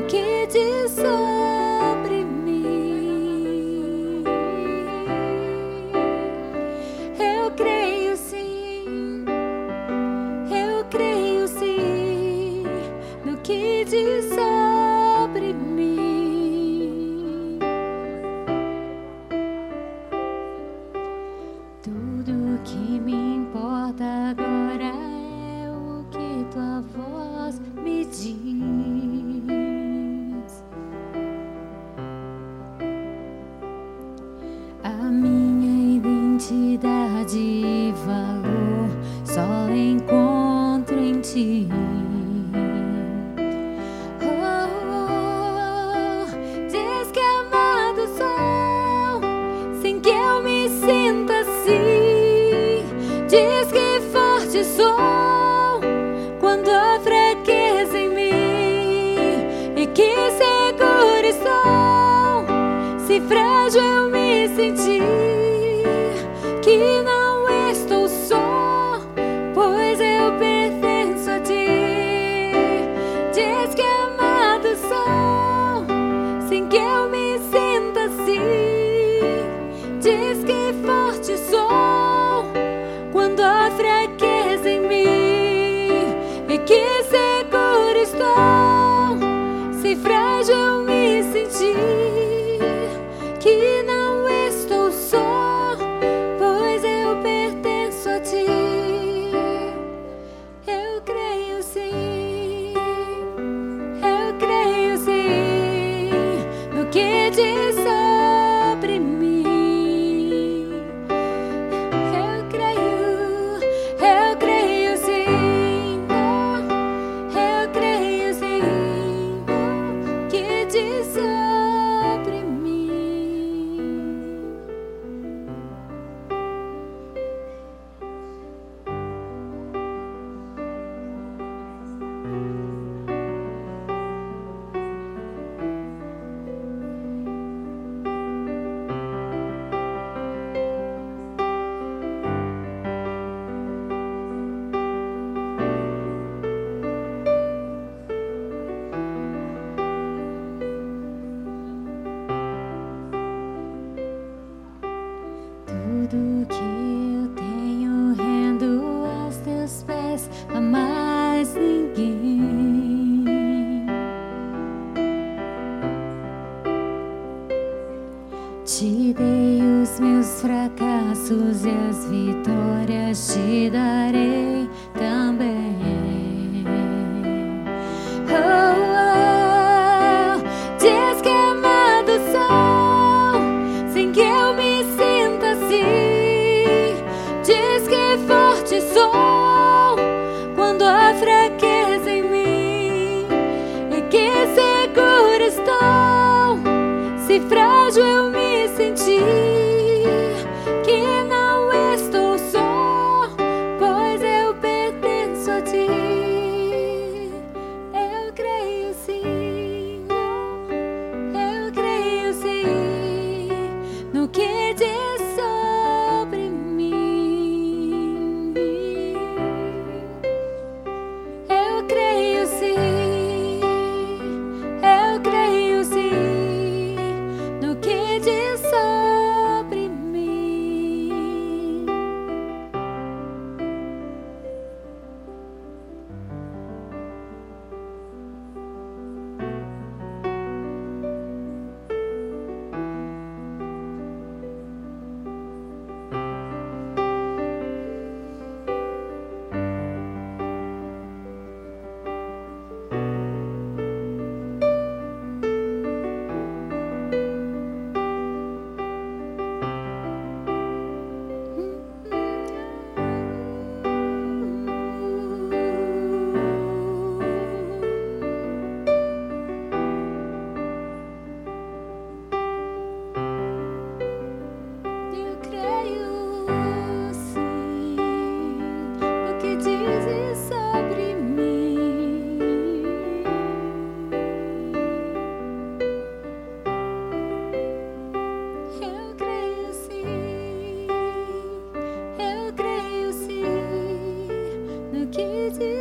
no que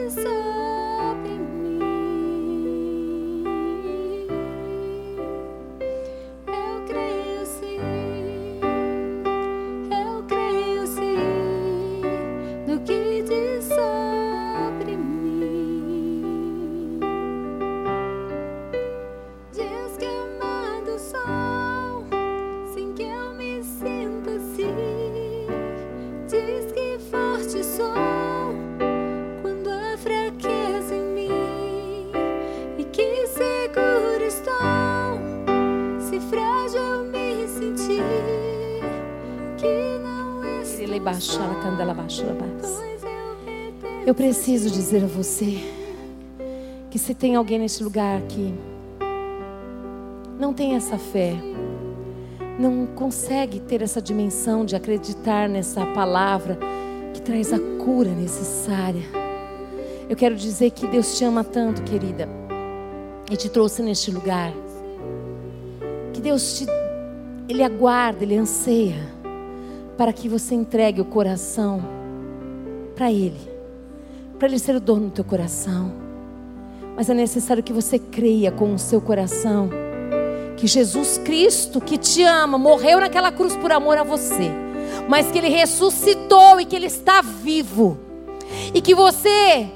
so Eu preciso dizer a você que se tem alguém neste lugar que não tem essa fé, não consegue ter essa dimensão de acreditar nessa palavra que traz a cura necessária. Eu quero dizer que Deus te ama tanto, querida, e te trouxe neste lugar. Que Deus te ele aguarda, ele anseia para que você entregue o coração para ele. Para ele ser o dono do teu coração. Mas é necessário que você creia com o seu coração que Jesus Cristo, que te ama, morreu naquela cruz por amor a você, mas que ele ressuscitou e que ele está vivo. E que você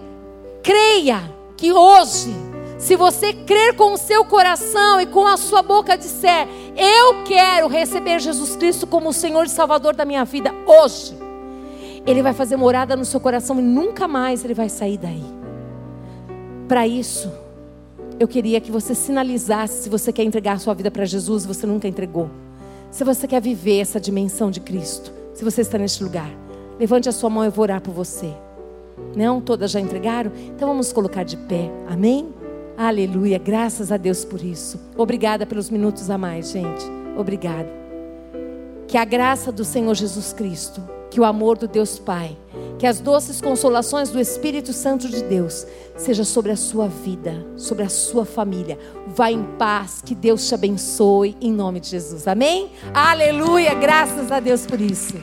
creia que hoje, se você crer com o seu coração e com a sua boca disser, eu quero receber Jesus Cristo como o Senhor e Salvador da minha vida hoje. Ele vai fazer morada no seu coração e nunca mais ele vai sair daí. Para isso, eu queria que você sinalizasse se você quer entregar sua vida para Jesus, você nunca entregou. Se você quer viver essa dimensão de Cristo, se você está neste lugar, levante a sua mão e eu vou orar por você. Não? Todas já entregaram? Então vamos colocar de pé. Amém? Aleluia. Graças a Deus por isso. Obrigada pelos minutos a mais, gente. Obrigada. Que a graça do Senhor Jesus Cristo, que o amor do Deus Pai, que as doces consolações do Espírito Santo de Deus seja sobre a sua vida, sobre a sua família. Vá em paz, que Deus te abençoe em nome de Jesus. Amém? Aleluia, graças a Deus por isso.